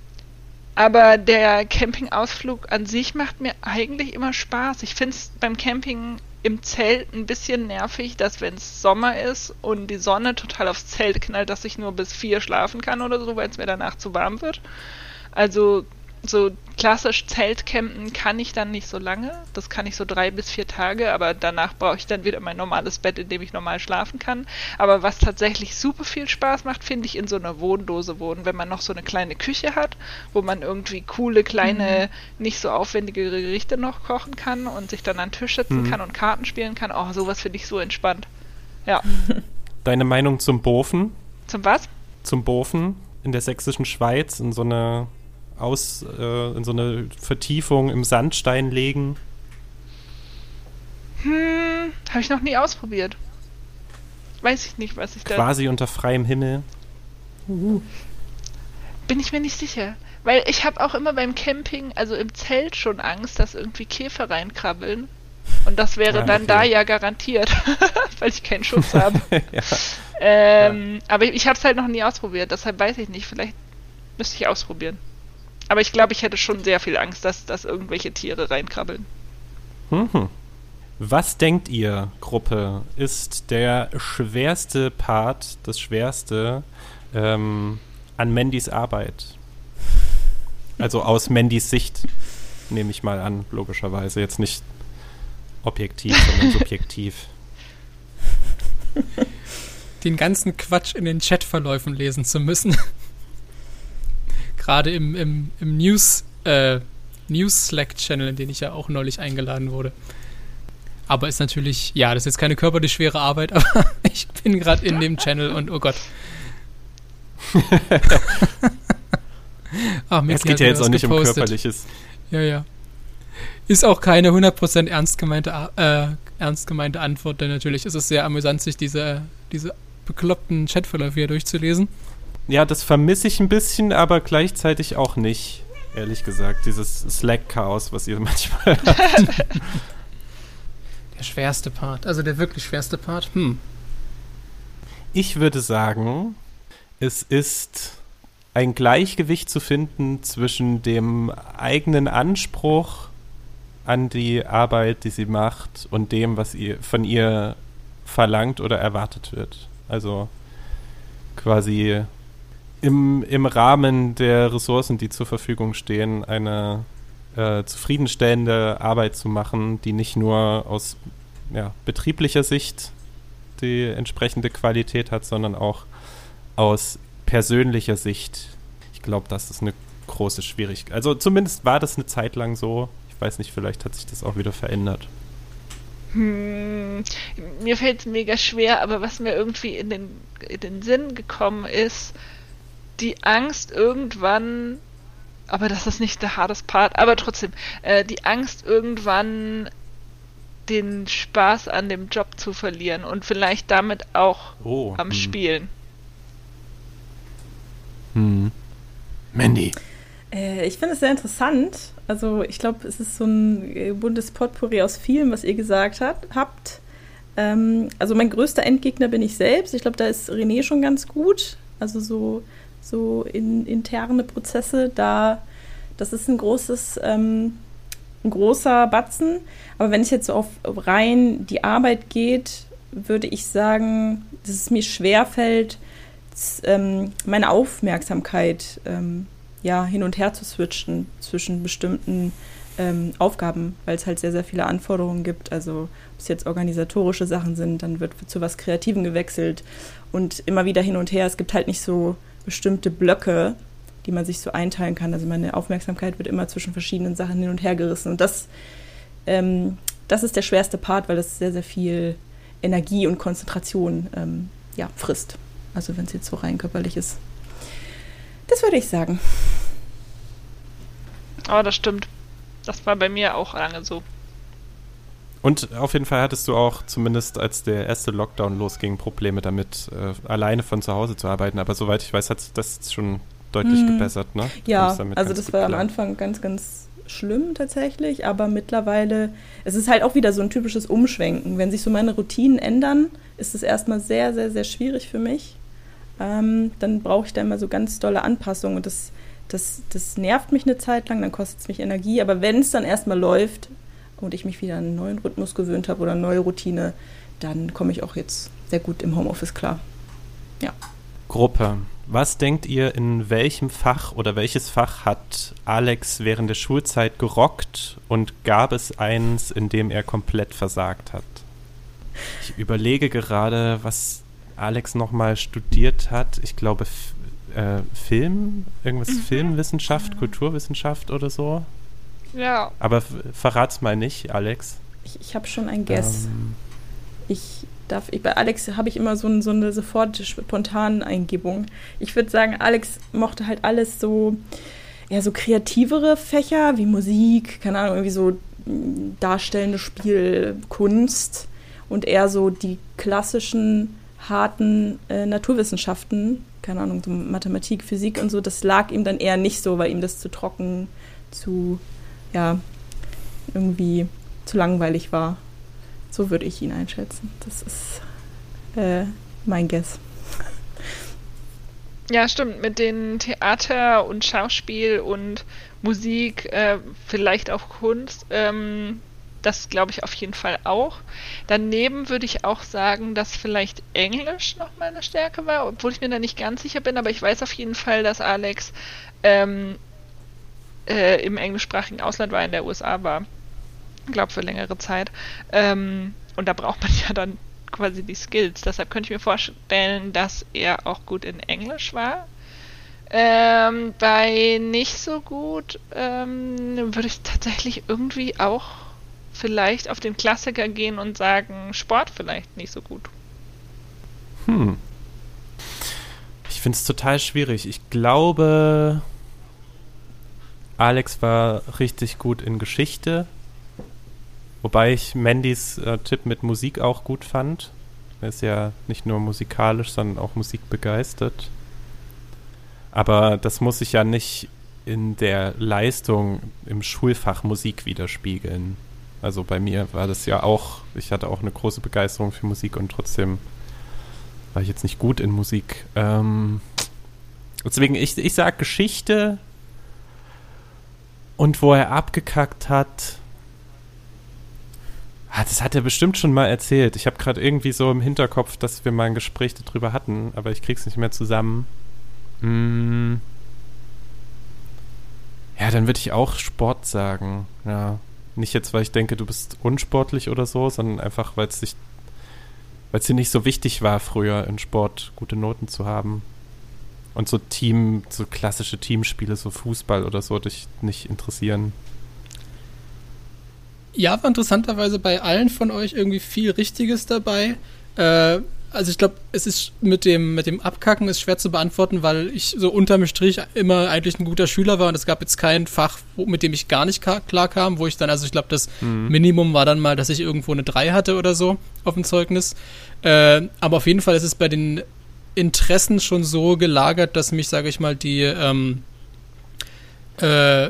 aber der Campingausflug an sich macht mir eigentlich immer Spaß. Ich finde es beim Camping im Zelt ein bisschen nervig, dass wenn es Sommer ist und die Sonne total aufs Zelt knallt, dass ich nur bis vier schlafen kann oder so, weil es mir danach zu warm wird. Also so klassisch Zeltcampen kann ich dann nicht so lange. Das kann ich so drei bis vier Tage, aber danach brauche ich dann wieder mein normales Bett, in dem ich normal schlafen kann. Aber was tatsächlich super viel Spaß macht, finde ich in so einer Wohndose wohnen, wenn man noch so eine kleine Küche hat, wo man irgendwie coole, kleine, mhm. nicht so aufwendige Gerichte noch kochen kann und sich dann an den Tisch setzen mhm. kann und Karten spielen kann. Oh, sowas finde ich so entspannt. Ja. Deine Meinung zum Bofen? Zum was? Zum Bofen in der sächsischen Schweiz, in so einer aus, äh, in so eine Vertiefung im Sandstein legen? Hm, habe ich noch nie ausprobiert. Weiß ich nicht, was ich da. Quasi unter freiem Himmel. Uh. Bin ich mir nicht sicher. Weil ich habe auch immer beim Camping, also im Zelt schon Angst, dass irgendwie Käfer reinkrabbeln. Und das wäre ja, dann okay. da ja garantiert, weil ich keinen Schutz habe. ja. ähm, ja. Aber ich, ich habe es halt noch nie ausprobiert, deshalb weiß ich nicht. Vielleicht Müsste ich ausprobieren. Aber ich glaube, ich hätte schon sehr viel Angst, dass, dass irgendwelche Tiere reinkrabbeln. Mhm. Was denkt ihr, Gruppe, ist der schwerste Part, das schwerste ähm, an Mandys Arbeit? Also aus Mandys Sicht, nehme ich mal an, logischerweise. Jetzt nicht objektiv, sondern subjektiv. Den ganzen Quatsch in den Chatverläufen lesen zu müssen. Gerade im, im, im News, äh, News Slack-Channel, in den ich ja auch neulich eingeladen wurde. Aber ist natürlich, ja, das ist jetzt keine körperlich schwere Arbeit, aber ich bin gerade in dem Channel und oh Gott. Ach, es geht ja jetzt auch nicht gepostet. um körperliches. Ja, ja. Ist auch keine 100% ernst gemeinte, äh, ernst gemeinte Antwort, denn natürlich ist es sehr amüsant, sich diese, diese bekloppten Chatverläufe hier durchzulesen. Ja, das vermisse ich ein bisschen, aber gleichzeitig auch nicht, ehrlich gesagt. Dieses Slack-Chaos, was ihr manchmal habt. Der schwerste Part, also der wirklich schwerste Part. Hm. Ich würde sagen, es ist ein Gleichgewicht zu finden zwischen dem eigenen Anspruch an die Arbeit, die sie macht, und dem, was ihr von ihr verlangt oder erwartet wird. Also quasi im, im Rahmen der Ressourcen, die zur Verfügung stehen, eine äh, zufriedenstellende Arbeit zu machen, die nicht nur aus ja, betrieblicher Sicht die entsprechende Qualität hat, sondern auch aus persönlicher Sicht. Ich glaube, das ist eine große Schwierigkeit. Also zumindest war das eine Zeit lang so. Ich weiß nicht, vielleicht hat sich das auch wieder verändert. Hm, mir fällt es mega schwer, aber was mir irgendwie in den, in den Sinn gekommen ist, die Angst irgendwann aber das ist nicht der hardest Part, aber trotzdem, äh, die Angst irgendwann den Spaß an dem Job zu verlieren und vielleicht damit auch oh, am hm. Spielen. Hm. Mandy. Äh, ich finde es sehr interessant. Also ich glaube, es ist so ein äh, buntes Potpourri aus vielem, was ihr gesagt hat, habt. Ähm, also mein größter Endgegner bin ich selbst. Ich glaube, da ist René schon ganz gut. Also so so in interne Prozesse, da das ist ein großes, ähm, ein großer Batzen. Aber wenn es jetzt so auf rein die Arbeit geht, würde ich sagen, dass es mir schwerfällt, ähm, meine Aufmerksamkeit ähm, ja, hin und her zu switchen zwischen bestimmten ähm, Aufgaben, weil es halt sehr, sehr viele Anforderungen gibt. Also ob es jetzt organisatorische Sachen sind, dann wird zu was Kreativen gewechselt und immer wieder hin und her. Es gibt halt nicht so bestimmte Blöcke, die man sich so einteilen kann. Also meine Aufmerksamkeit wird immer zwischen verschiedenen Sachen hin und her gerissen. Und das, ähm, das ist der schwerste Part, weil das sehr, sehr viel Energie und Konzentration ähm, ja, frisst. Also wenn es jetzt so rein körperlich ist. Das würde ich sagen. Oh, das stimmt. Das war bei mir auch lange so. Und auf jeden Fall hattest du auch, zumindest als der erste Lockdown losging, Probleme damit, äh, alleine von zu Hause zu arbeiten. Aber soweit ich weiß, hat das schon deutlich hm. gebessert, ne? Ja, also das war klar. am Anfang ganz, ganz schlimm tatsächlich, aber mittlerweile, es ist halt auch wieder so ein typisches Umschwenken. Wenn sich so meine Routinen ändern, ist es erstmal sehr, sehr, sehr schwierig für mich. Ähm, dann brauche ich da immer so ganz dolle Anpassungen und das, das, das nervt mich eine Zeit lang, dann kostet es mich Energie. Aber wenn es dann erstmal läuft, und ich mich wieder an einen neuen Rhythmus gewöhnt habe oder eine neue Routine, dann komme ich auch jetzt sehr gut im Homeoffice klar. Ja. Gruppe. Was denkt ihr, in welchem Fach oder welches Fach hat Alex während der Schulzeit gerockt und gab es eins, in dem er komplett versagt hat? Ich überlege gerade, was Alex nochmal studiert hat. Ich glaube, äh, Film, irgendwas mhm. Filmwissenschaft, Kulturwissenschaft oder so. Ja. Aber verrat's mal nicht, Alex. Ich, ich habe schon ein Guess. Ähm. Ich darf, ich, bei Alex habe ich immer so, so eine sofort spontane Eingebung. Ich würde sagen, Alex mochte halt alles so, ja, so kreativere Fächer wie Musik, keine Ahnung, irgendwie so mm, darstellende Spielkunst und eher so die klassischen harten äh, Naturwissenschaften, keine Ahnung, so Mathematik, Physik und so, das lag ihm dann eher nicht so, weil ihm das zu trocken, zu ja, irgendwie zu langweilig war. So würde ich ihn einschätzen. Das ist äh, mein Guess. Ja, stimmt. Mit den Theater und Schauspiel und Musik, äh, vielleicht auch Kunst. Ähm, das glaube ich auf jeden Fall auch. Daneben würde ich auch sagen, dass vielleicht Englisch noch meine Stärke war, obwohl ich mir da nicht ganz sicher bin, aber ich weiß auf jeden Fall, dass Alex ähm, äh, im englischsprachigen Ausland war, in der USA war. Ich glaube für längere Zeit. Ähm, und da braucht man ja dann quasi die Skills. Deshalb könnte ich mir vorstellen, dass er auch gut in Englisch war. Ähm, bei nicht so gut ähm, würde ich tatsächlich irgendwie auch vielleicht auf den Klassiker gehen und sagen, Sport vielleicht nicht so gut. Hm. Ich finde es total schwierig. Ich glaube, Alex war richtig gut in Geschichte. Wobei ich Mandys äh, Tipp mit Musik auch gut fand. Er ist ja nicht nur musikalisch, sondern auch musikbegeistert. Aber das muss sich ja nicht in der Leistung im Schulfach Musik widerspiegeln. Also bei mir war das ja auch, ich hatte auch eine große Begeisterung für Musik und trotzdem war ich jetzt nicht gut in Musik. Ähm, deswegen, ich, ich sag Geschichte und wo er abgekackt hat. Ah, das hat er bestimmt schon mal erzählt. Ich habe gerade irgendwie so im Hinterkopf, dass wir mal ein Gespräch darüber hatten, aber ich krieg's nicht mehr zusammen. Mm. Ja, dann würde ich auch Sport sagen. Ja. Nicht jetzt, weil ich denke, du bist unsportlich oder so, sondern einfach, weil es sich, weil es dir nicht so wichtig war, früher in Sport gute Noten zu haben. Und so Team, so klassische Teamspiele, so Fußball oder so, dich nicht interessieren. Ja, war interessanterweise bei allen von euch irgendwie viel Richtiges dabei. Äh, also ich glaube, es ist mit dem, mit dem Abkacken ist schwer zu beantworten, weil ich so unterm Strich immer eigentlich ein guter Schüler war und es gab jetzt kein Fach, wo, mit dem ich gar nicht klar kam, wo ich dann, also ich glaube, das mhm. Minimum war dann mal, dass ich irgendwo eine 3 hatte oder so auf dem Zeugnis. Äh, aber auf jeden Fall ist es bei den Interessen schon so gelagert, dass mich, sage ich mal, die ähm, äh,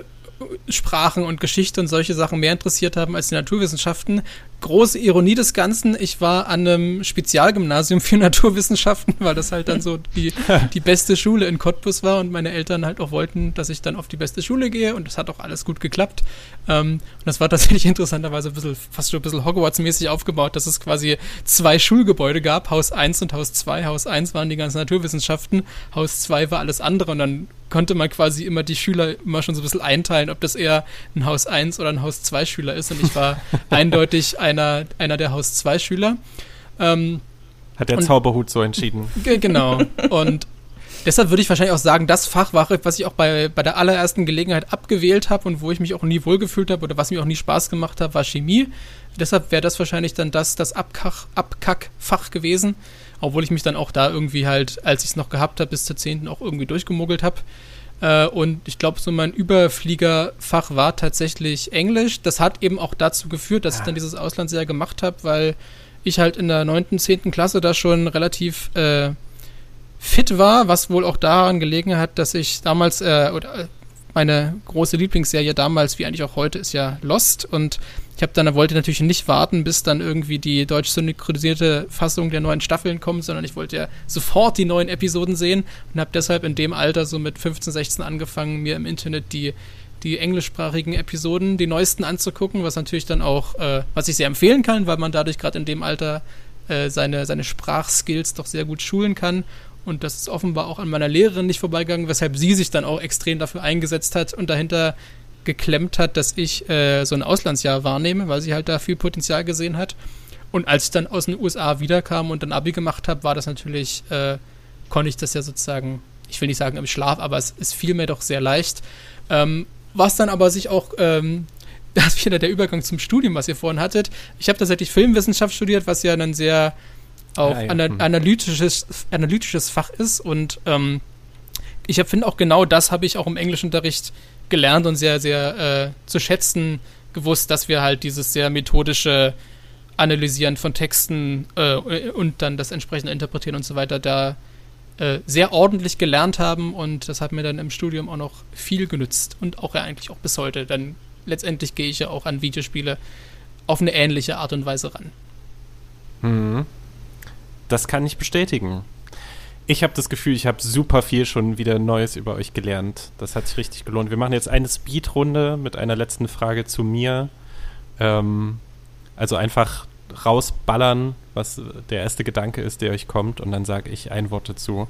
Sprachen und Geschichte und solche Sachen mehr interessiert haben als die Naturwissenschaften. Große Ironie des Ganzen, ich war an einem Spezialgymnasium für Naturwissenschaften, weil das halt dann so die, die beste Schule in Cottbus war und meine Eltern halt auch wollten, dass ich dann auf die beste Schule gehe und das hat auch alles gut geklappt. Ähm, und das war tatsächlich interessanterweise ein bisschen, fast schon ein bisschen Hogwarts-mäßig aufgebaut, dass es quasi zwei Schulgebäude gab, Haus 1 und Haus 2. Haus 1 waren die ganzen Naturwissenschaften, Haus 2 war alles andere und dann konnte man quasi immer die Schüler immer schon so ein bisschen einteilen, ob das eher ein Haus 1 oder ein Haus 2 Schüler ist. Und ich war eindeutig einer, einer der Haus 2 Schüler. Ähm, Hat der und, Zauberhut so entschieden. Genau. Und deshalb würde ich wahrscheinlich auch sagen, das Fach war, was ich auch bei, bei der allerersten Gelegenheit abgewählt habe und wo ich mich auch nie wohlgefühlt habe oder was mir auch nie Spaß gemacht hat, war Chemie. Deshalb wäre das wahrscheinlich dann das, das Abkack, Abkackfach gewesen obwohl ich mich dann auch da irgendwie halt, als ich es noch gehabt habe, bis zur 10. auch irgendwie durchgemuggelt habe. Äh, und ich glaube, so mein Überfliegerfach war tatsächlich Englisch. Das hat eben auch dazu geführt, dass ich dann dieses Auslandsjahr gemacht habe, weil ich halt in der 9., 10. Klasse da schon relativ äh, fit war, was wohl auch daran gelegen hat, dass ich damals, äh, oder äh, meine große Lieblingsserie damals, wie eigentlich auch heute, ist ja Lost und ich habe dann wollte natürlich nicht warten, bis dann irgendwie die deutsch synchronisierte Fassung der neuen Staffeln kommt, sondern ich wollte ja sofort die neuen Episoden sehen und habe deshalb in dem Alter so mit 15, 16 angefangen, mir im Internet die die englischsprachigen Episoden, die neuesten anzugucken, was natürlich dann auch, äh, was ich sehr empfehlen kann, weil man dadurch gerade in dem Alter äh, seine, seine Sprachskills doch sehr gut schulen kann. Und das ist offenbar auch an meiner Lehrerin nicht vorbeigegangen, weshalb sie sich dann auch extrem dafür eingesetzt hat und dahinter geklemmt hat, dass ich äh, so ein Auslandsjahr wahrnehme, weil sie halt da viel Potenzial gesehen hat. Und als ich dann aus den USA wiederkam und dann Abi gemacht habe, war das natürlich, äh, konnte ich das ja sozusagen, ich will nicht sagen im Schlaf, aber es, fiel mir doch sehr leicht. Ähm, was dann aber sich auch, ähm, das ist wieder der Übergang zum Studium, was ihr vorhin hattet. Ich habe tatsächlich Filmwissenschaft studiert, was ja ein sehr auch ja, ja. Ana hm. analytisches, analytisches Fach ist und ähm, ich finde auch genau das habe ich auch im Englischunterricht gelernt und sehr, sehr äh, zu schätzen gewusst, dass wir halt dieses sehr methodische Analysieren von Texten äh, und dann das entsprechende Interpretieren und so weiter da äh, sehr ordentlich gelernt haben und das hat mir dann im Studium auch noch viel genützt und auch ja eigentlich auch bis heute. Dann letztendlich gehe ich ja auch an Videospiele auf eine ähnliche Art und Weise ran. Mhm. Das kann ich bestätigen. Ich habe das Gefühl, ich habe super viel schon wieder Neues über euch gelernt. Das hat sich richtig gelohnt. Wir machen jetzt eine Speedrunde mit einer letzten Frage zu mir. Ähm, also einfach rausballern, was der erste Gedanke ist, der euch kommt, und dann sage ich ein Wort dazu.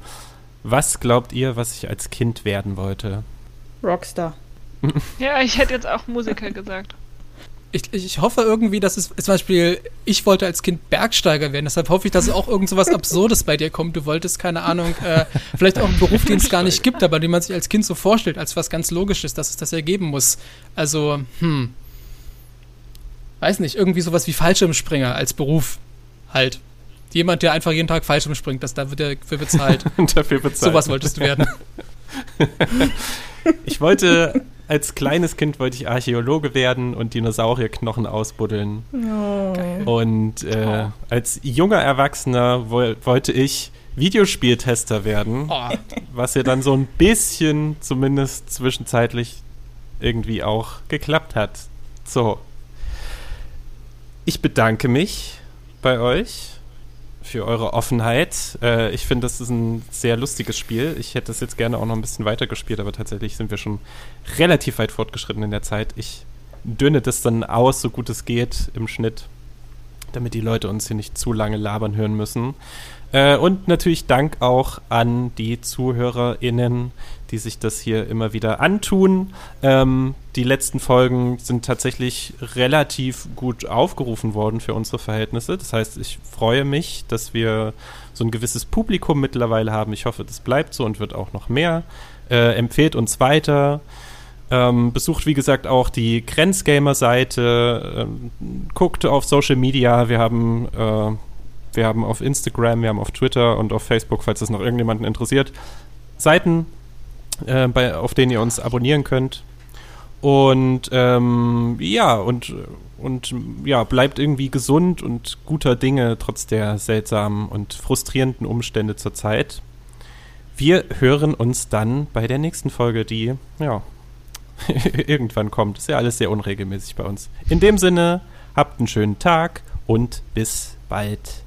Was glaubt ihr, was ich als Kind werden wollte? Rockstar. Ja, ich hätte jetzt auch Musiker gesagt. Ich, ich hoffe irgendwie, dass es zum Beispiel, ich wollte als Kind Bergsteiger werden, deshalb hoffe ich, dass auch irgend so was Absurdes bei dir kommt. Du wolltest, keine Ahnung, äh, vielleicht auch einen Beruf, den es gar nicht gibt, aber den man sich als Kind so vorstellt, als was ganz Logisches, dass es das ergeben muss. Also, hm. Weiß nicht, irgendwie sowas wie Fallschirmspringer als Beruf halt. Jemand, der einfach jeden Tag Fallschirm springt, das, da wird er für bezahlt. Dafür bezahlt. Sowas wolltest du werden. Ich wollte, als kleines Kind wollte ich Archäologe werden und Dinosaurierknochen ausbuddeln. Oh. Und äh, als junger Erwachsener woll wollte ich Videospieltester werden, Oh, was ja dann so ein bisschen zumindest zwischenzeitlich irgendwie auch geklappt hat. So. Ich bedanke mich bei euch für eure Offenheit. Äh, ich finde, das ist ein sehr lustiges Spiel. Ich hätte es jetzt gerne auch noch ein bisschen weiter gespielt, aber tatsächlich sind wir schon relativ weit fortgeschritten in der Zeit. Ich dünne das dann aus, so gut es geht im Schnitt, damit die Leute uns hier nicht zu lange labern hören müssen. Äh, und natürlich Dank auch an die ZuhörerInnen, die sich das hier immer wieder antun. Ähm, die letzten Folgen sind tatsächlich relativ gut aufgerufen worden für unsere Verhältnisse. Das heißt, ich freue mich, dass wir so ein gewisses Publikum mittlerweile haben. Ich hoffe, das bleibt so und wird auch noch mehr. Äh, empfehlt uns weiter. Ähm, besucht, wie gesagt, auch die Grenzgamer-Seite. Ähm, guckt auf Social Media. Wir haben, äh, wir haben auf Instagram, wir haben auf Twitter und auf Facebook, falls das noch irgendjemanden interessiert, Seiten, äh, bei, auf denen ihr uns abonnieren könnt. Und ähm, ja, und, und ja, bleibt irgendwie gesund und guter Dinge trotz der seltsamen und frustrierenden Umstände zurzeit. Wir hören uns dann bei der nächsten Folge, die ja irgendwann kommt. Ist ja alles sehr unregelmäßig bei uns. In dem Sinne, habt einen schönen Tag und bis bald.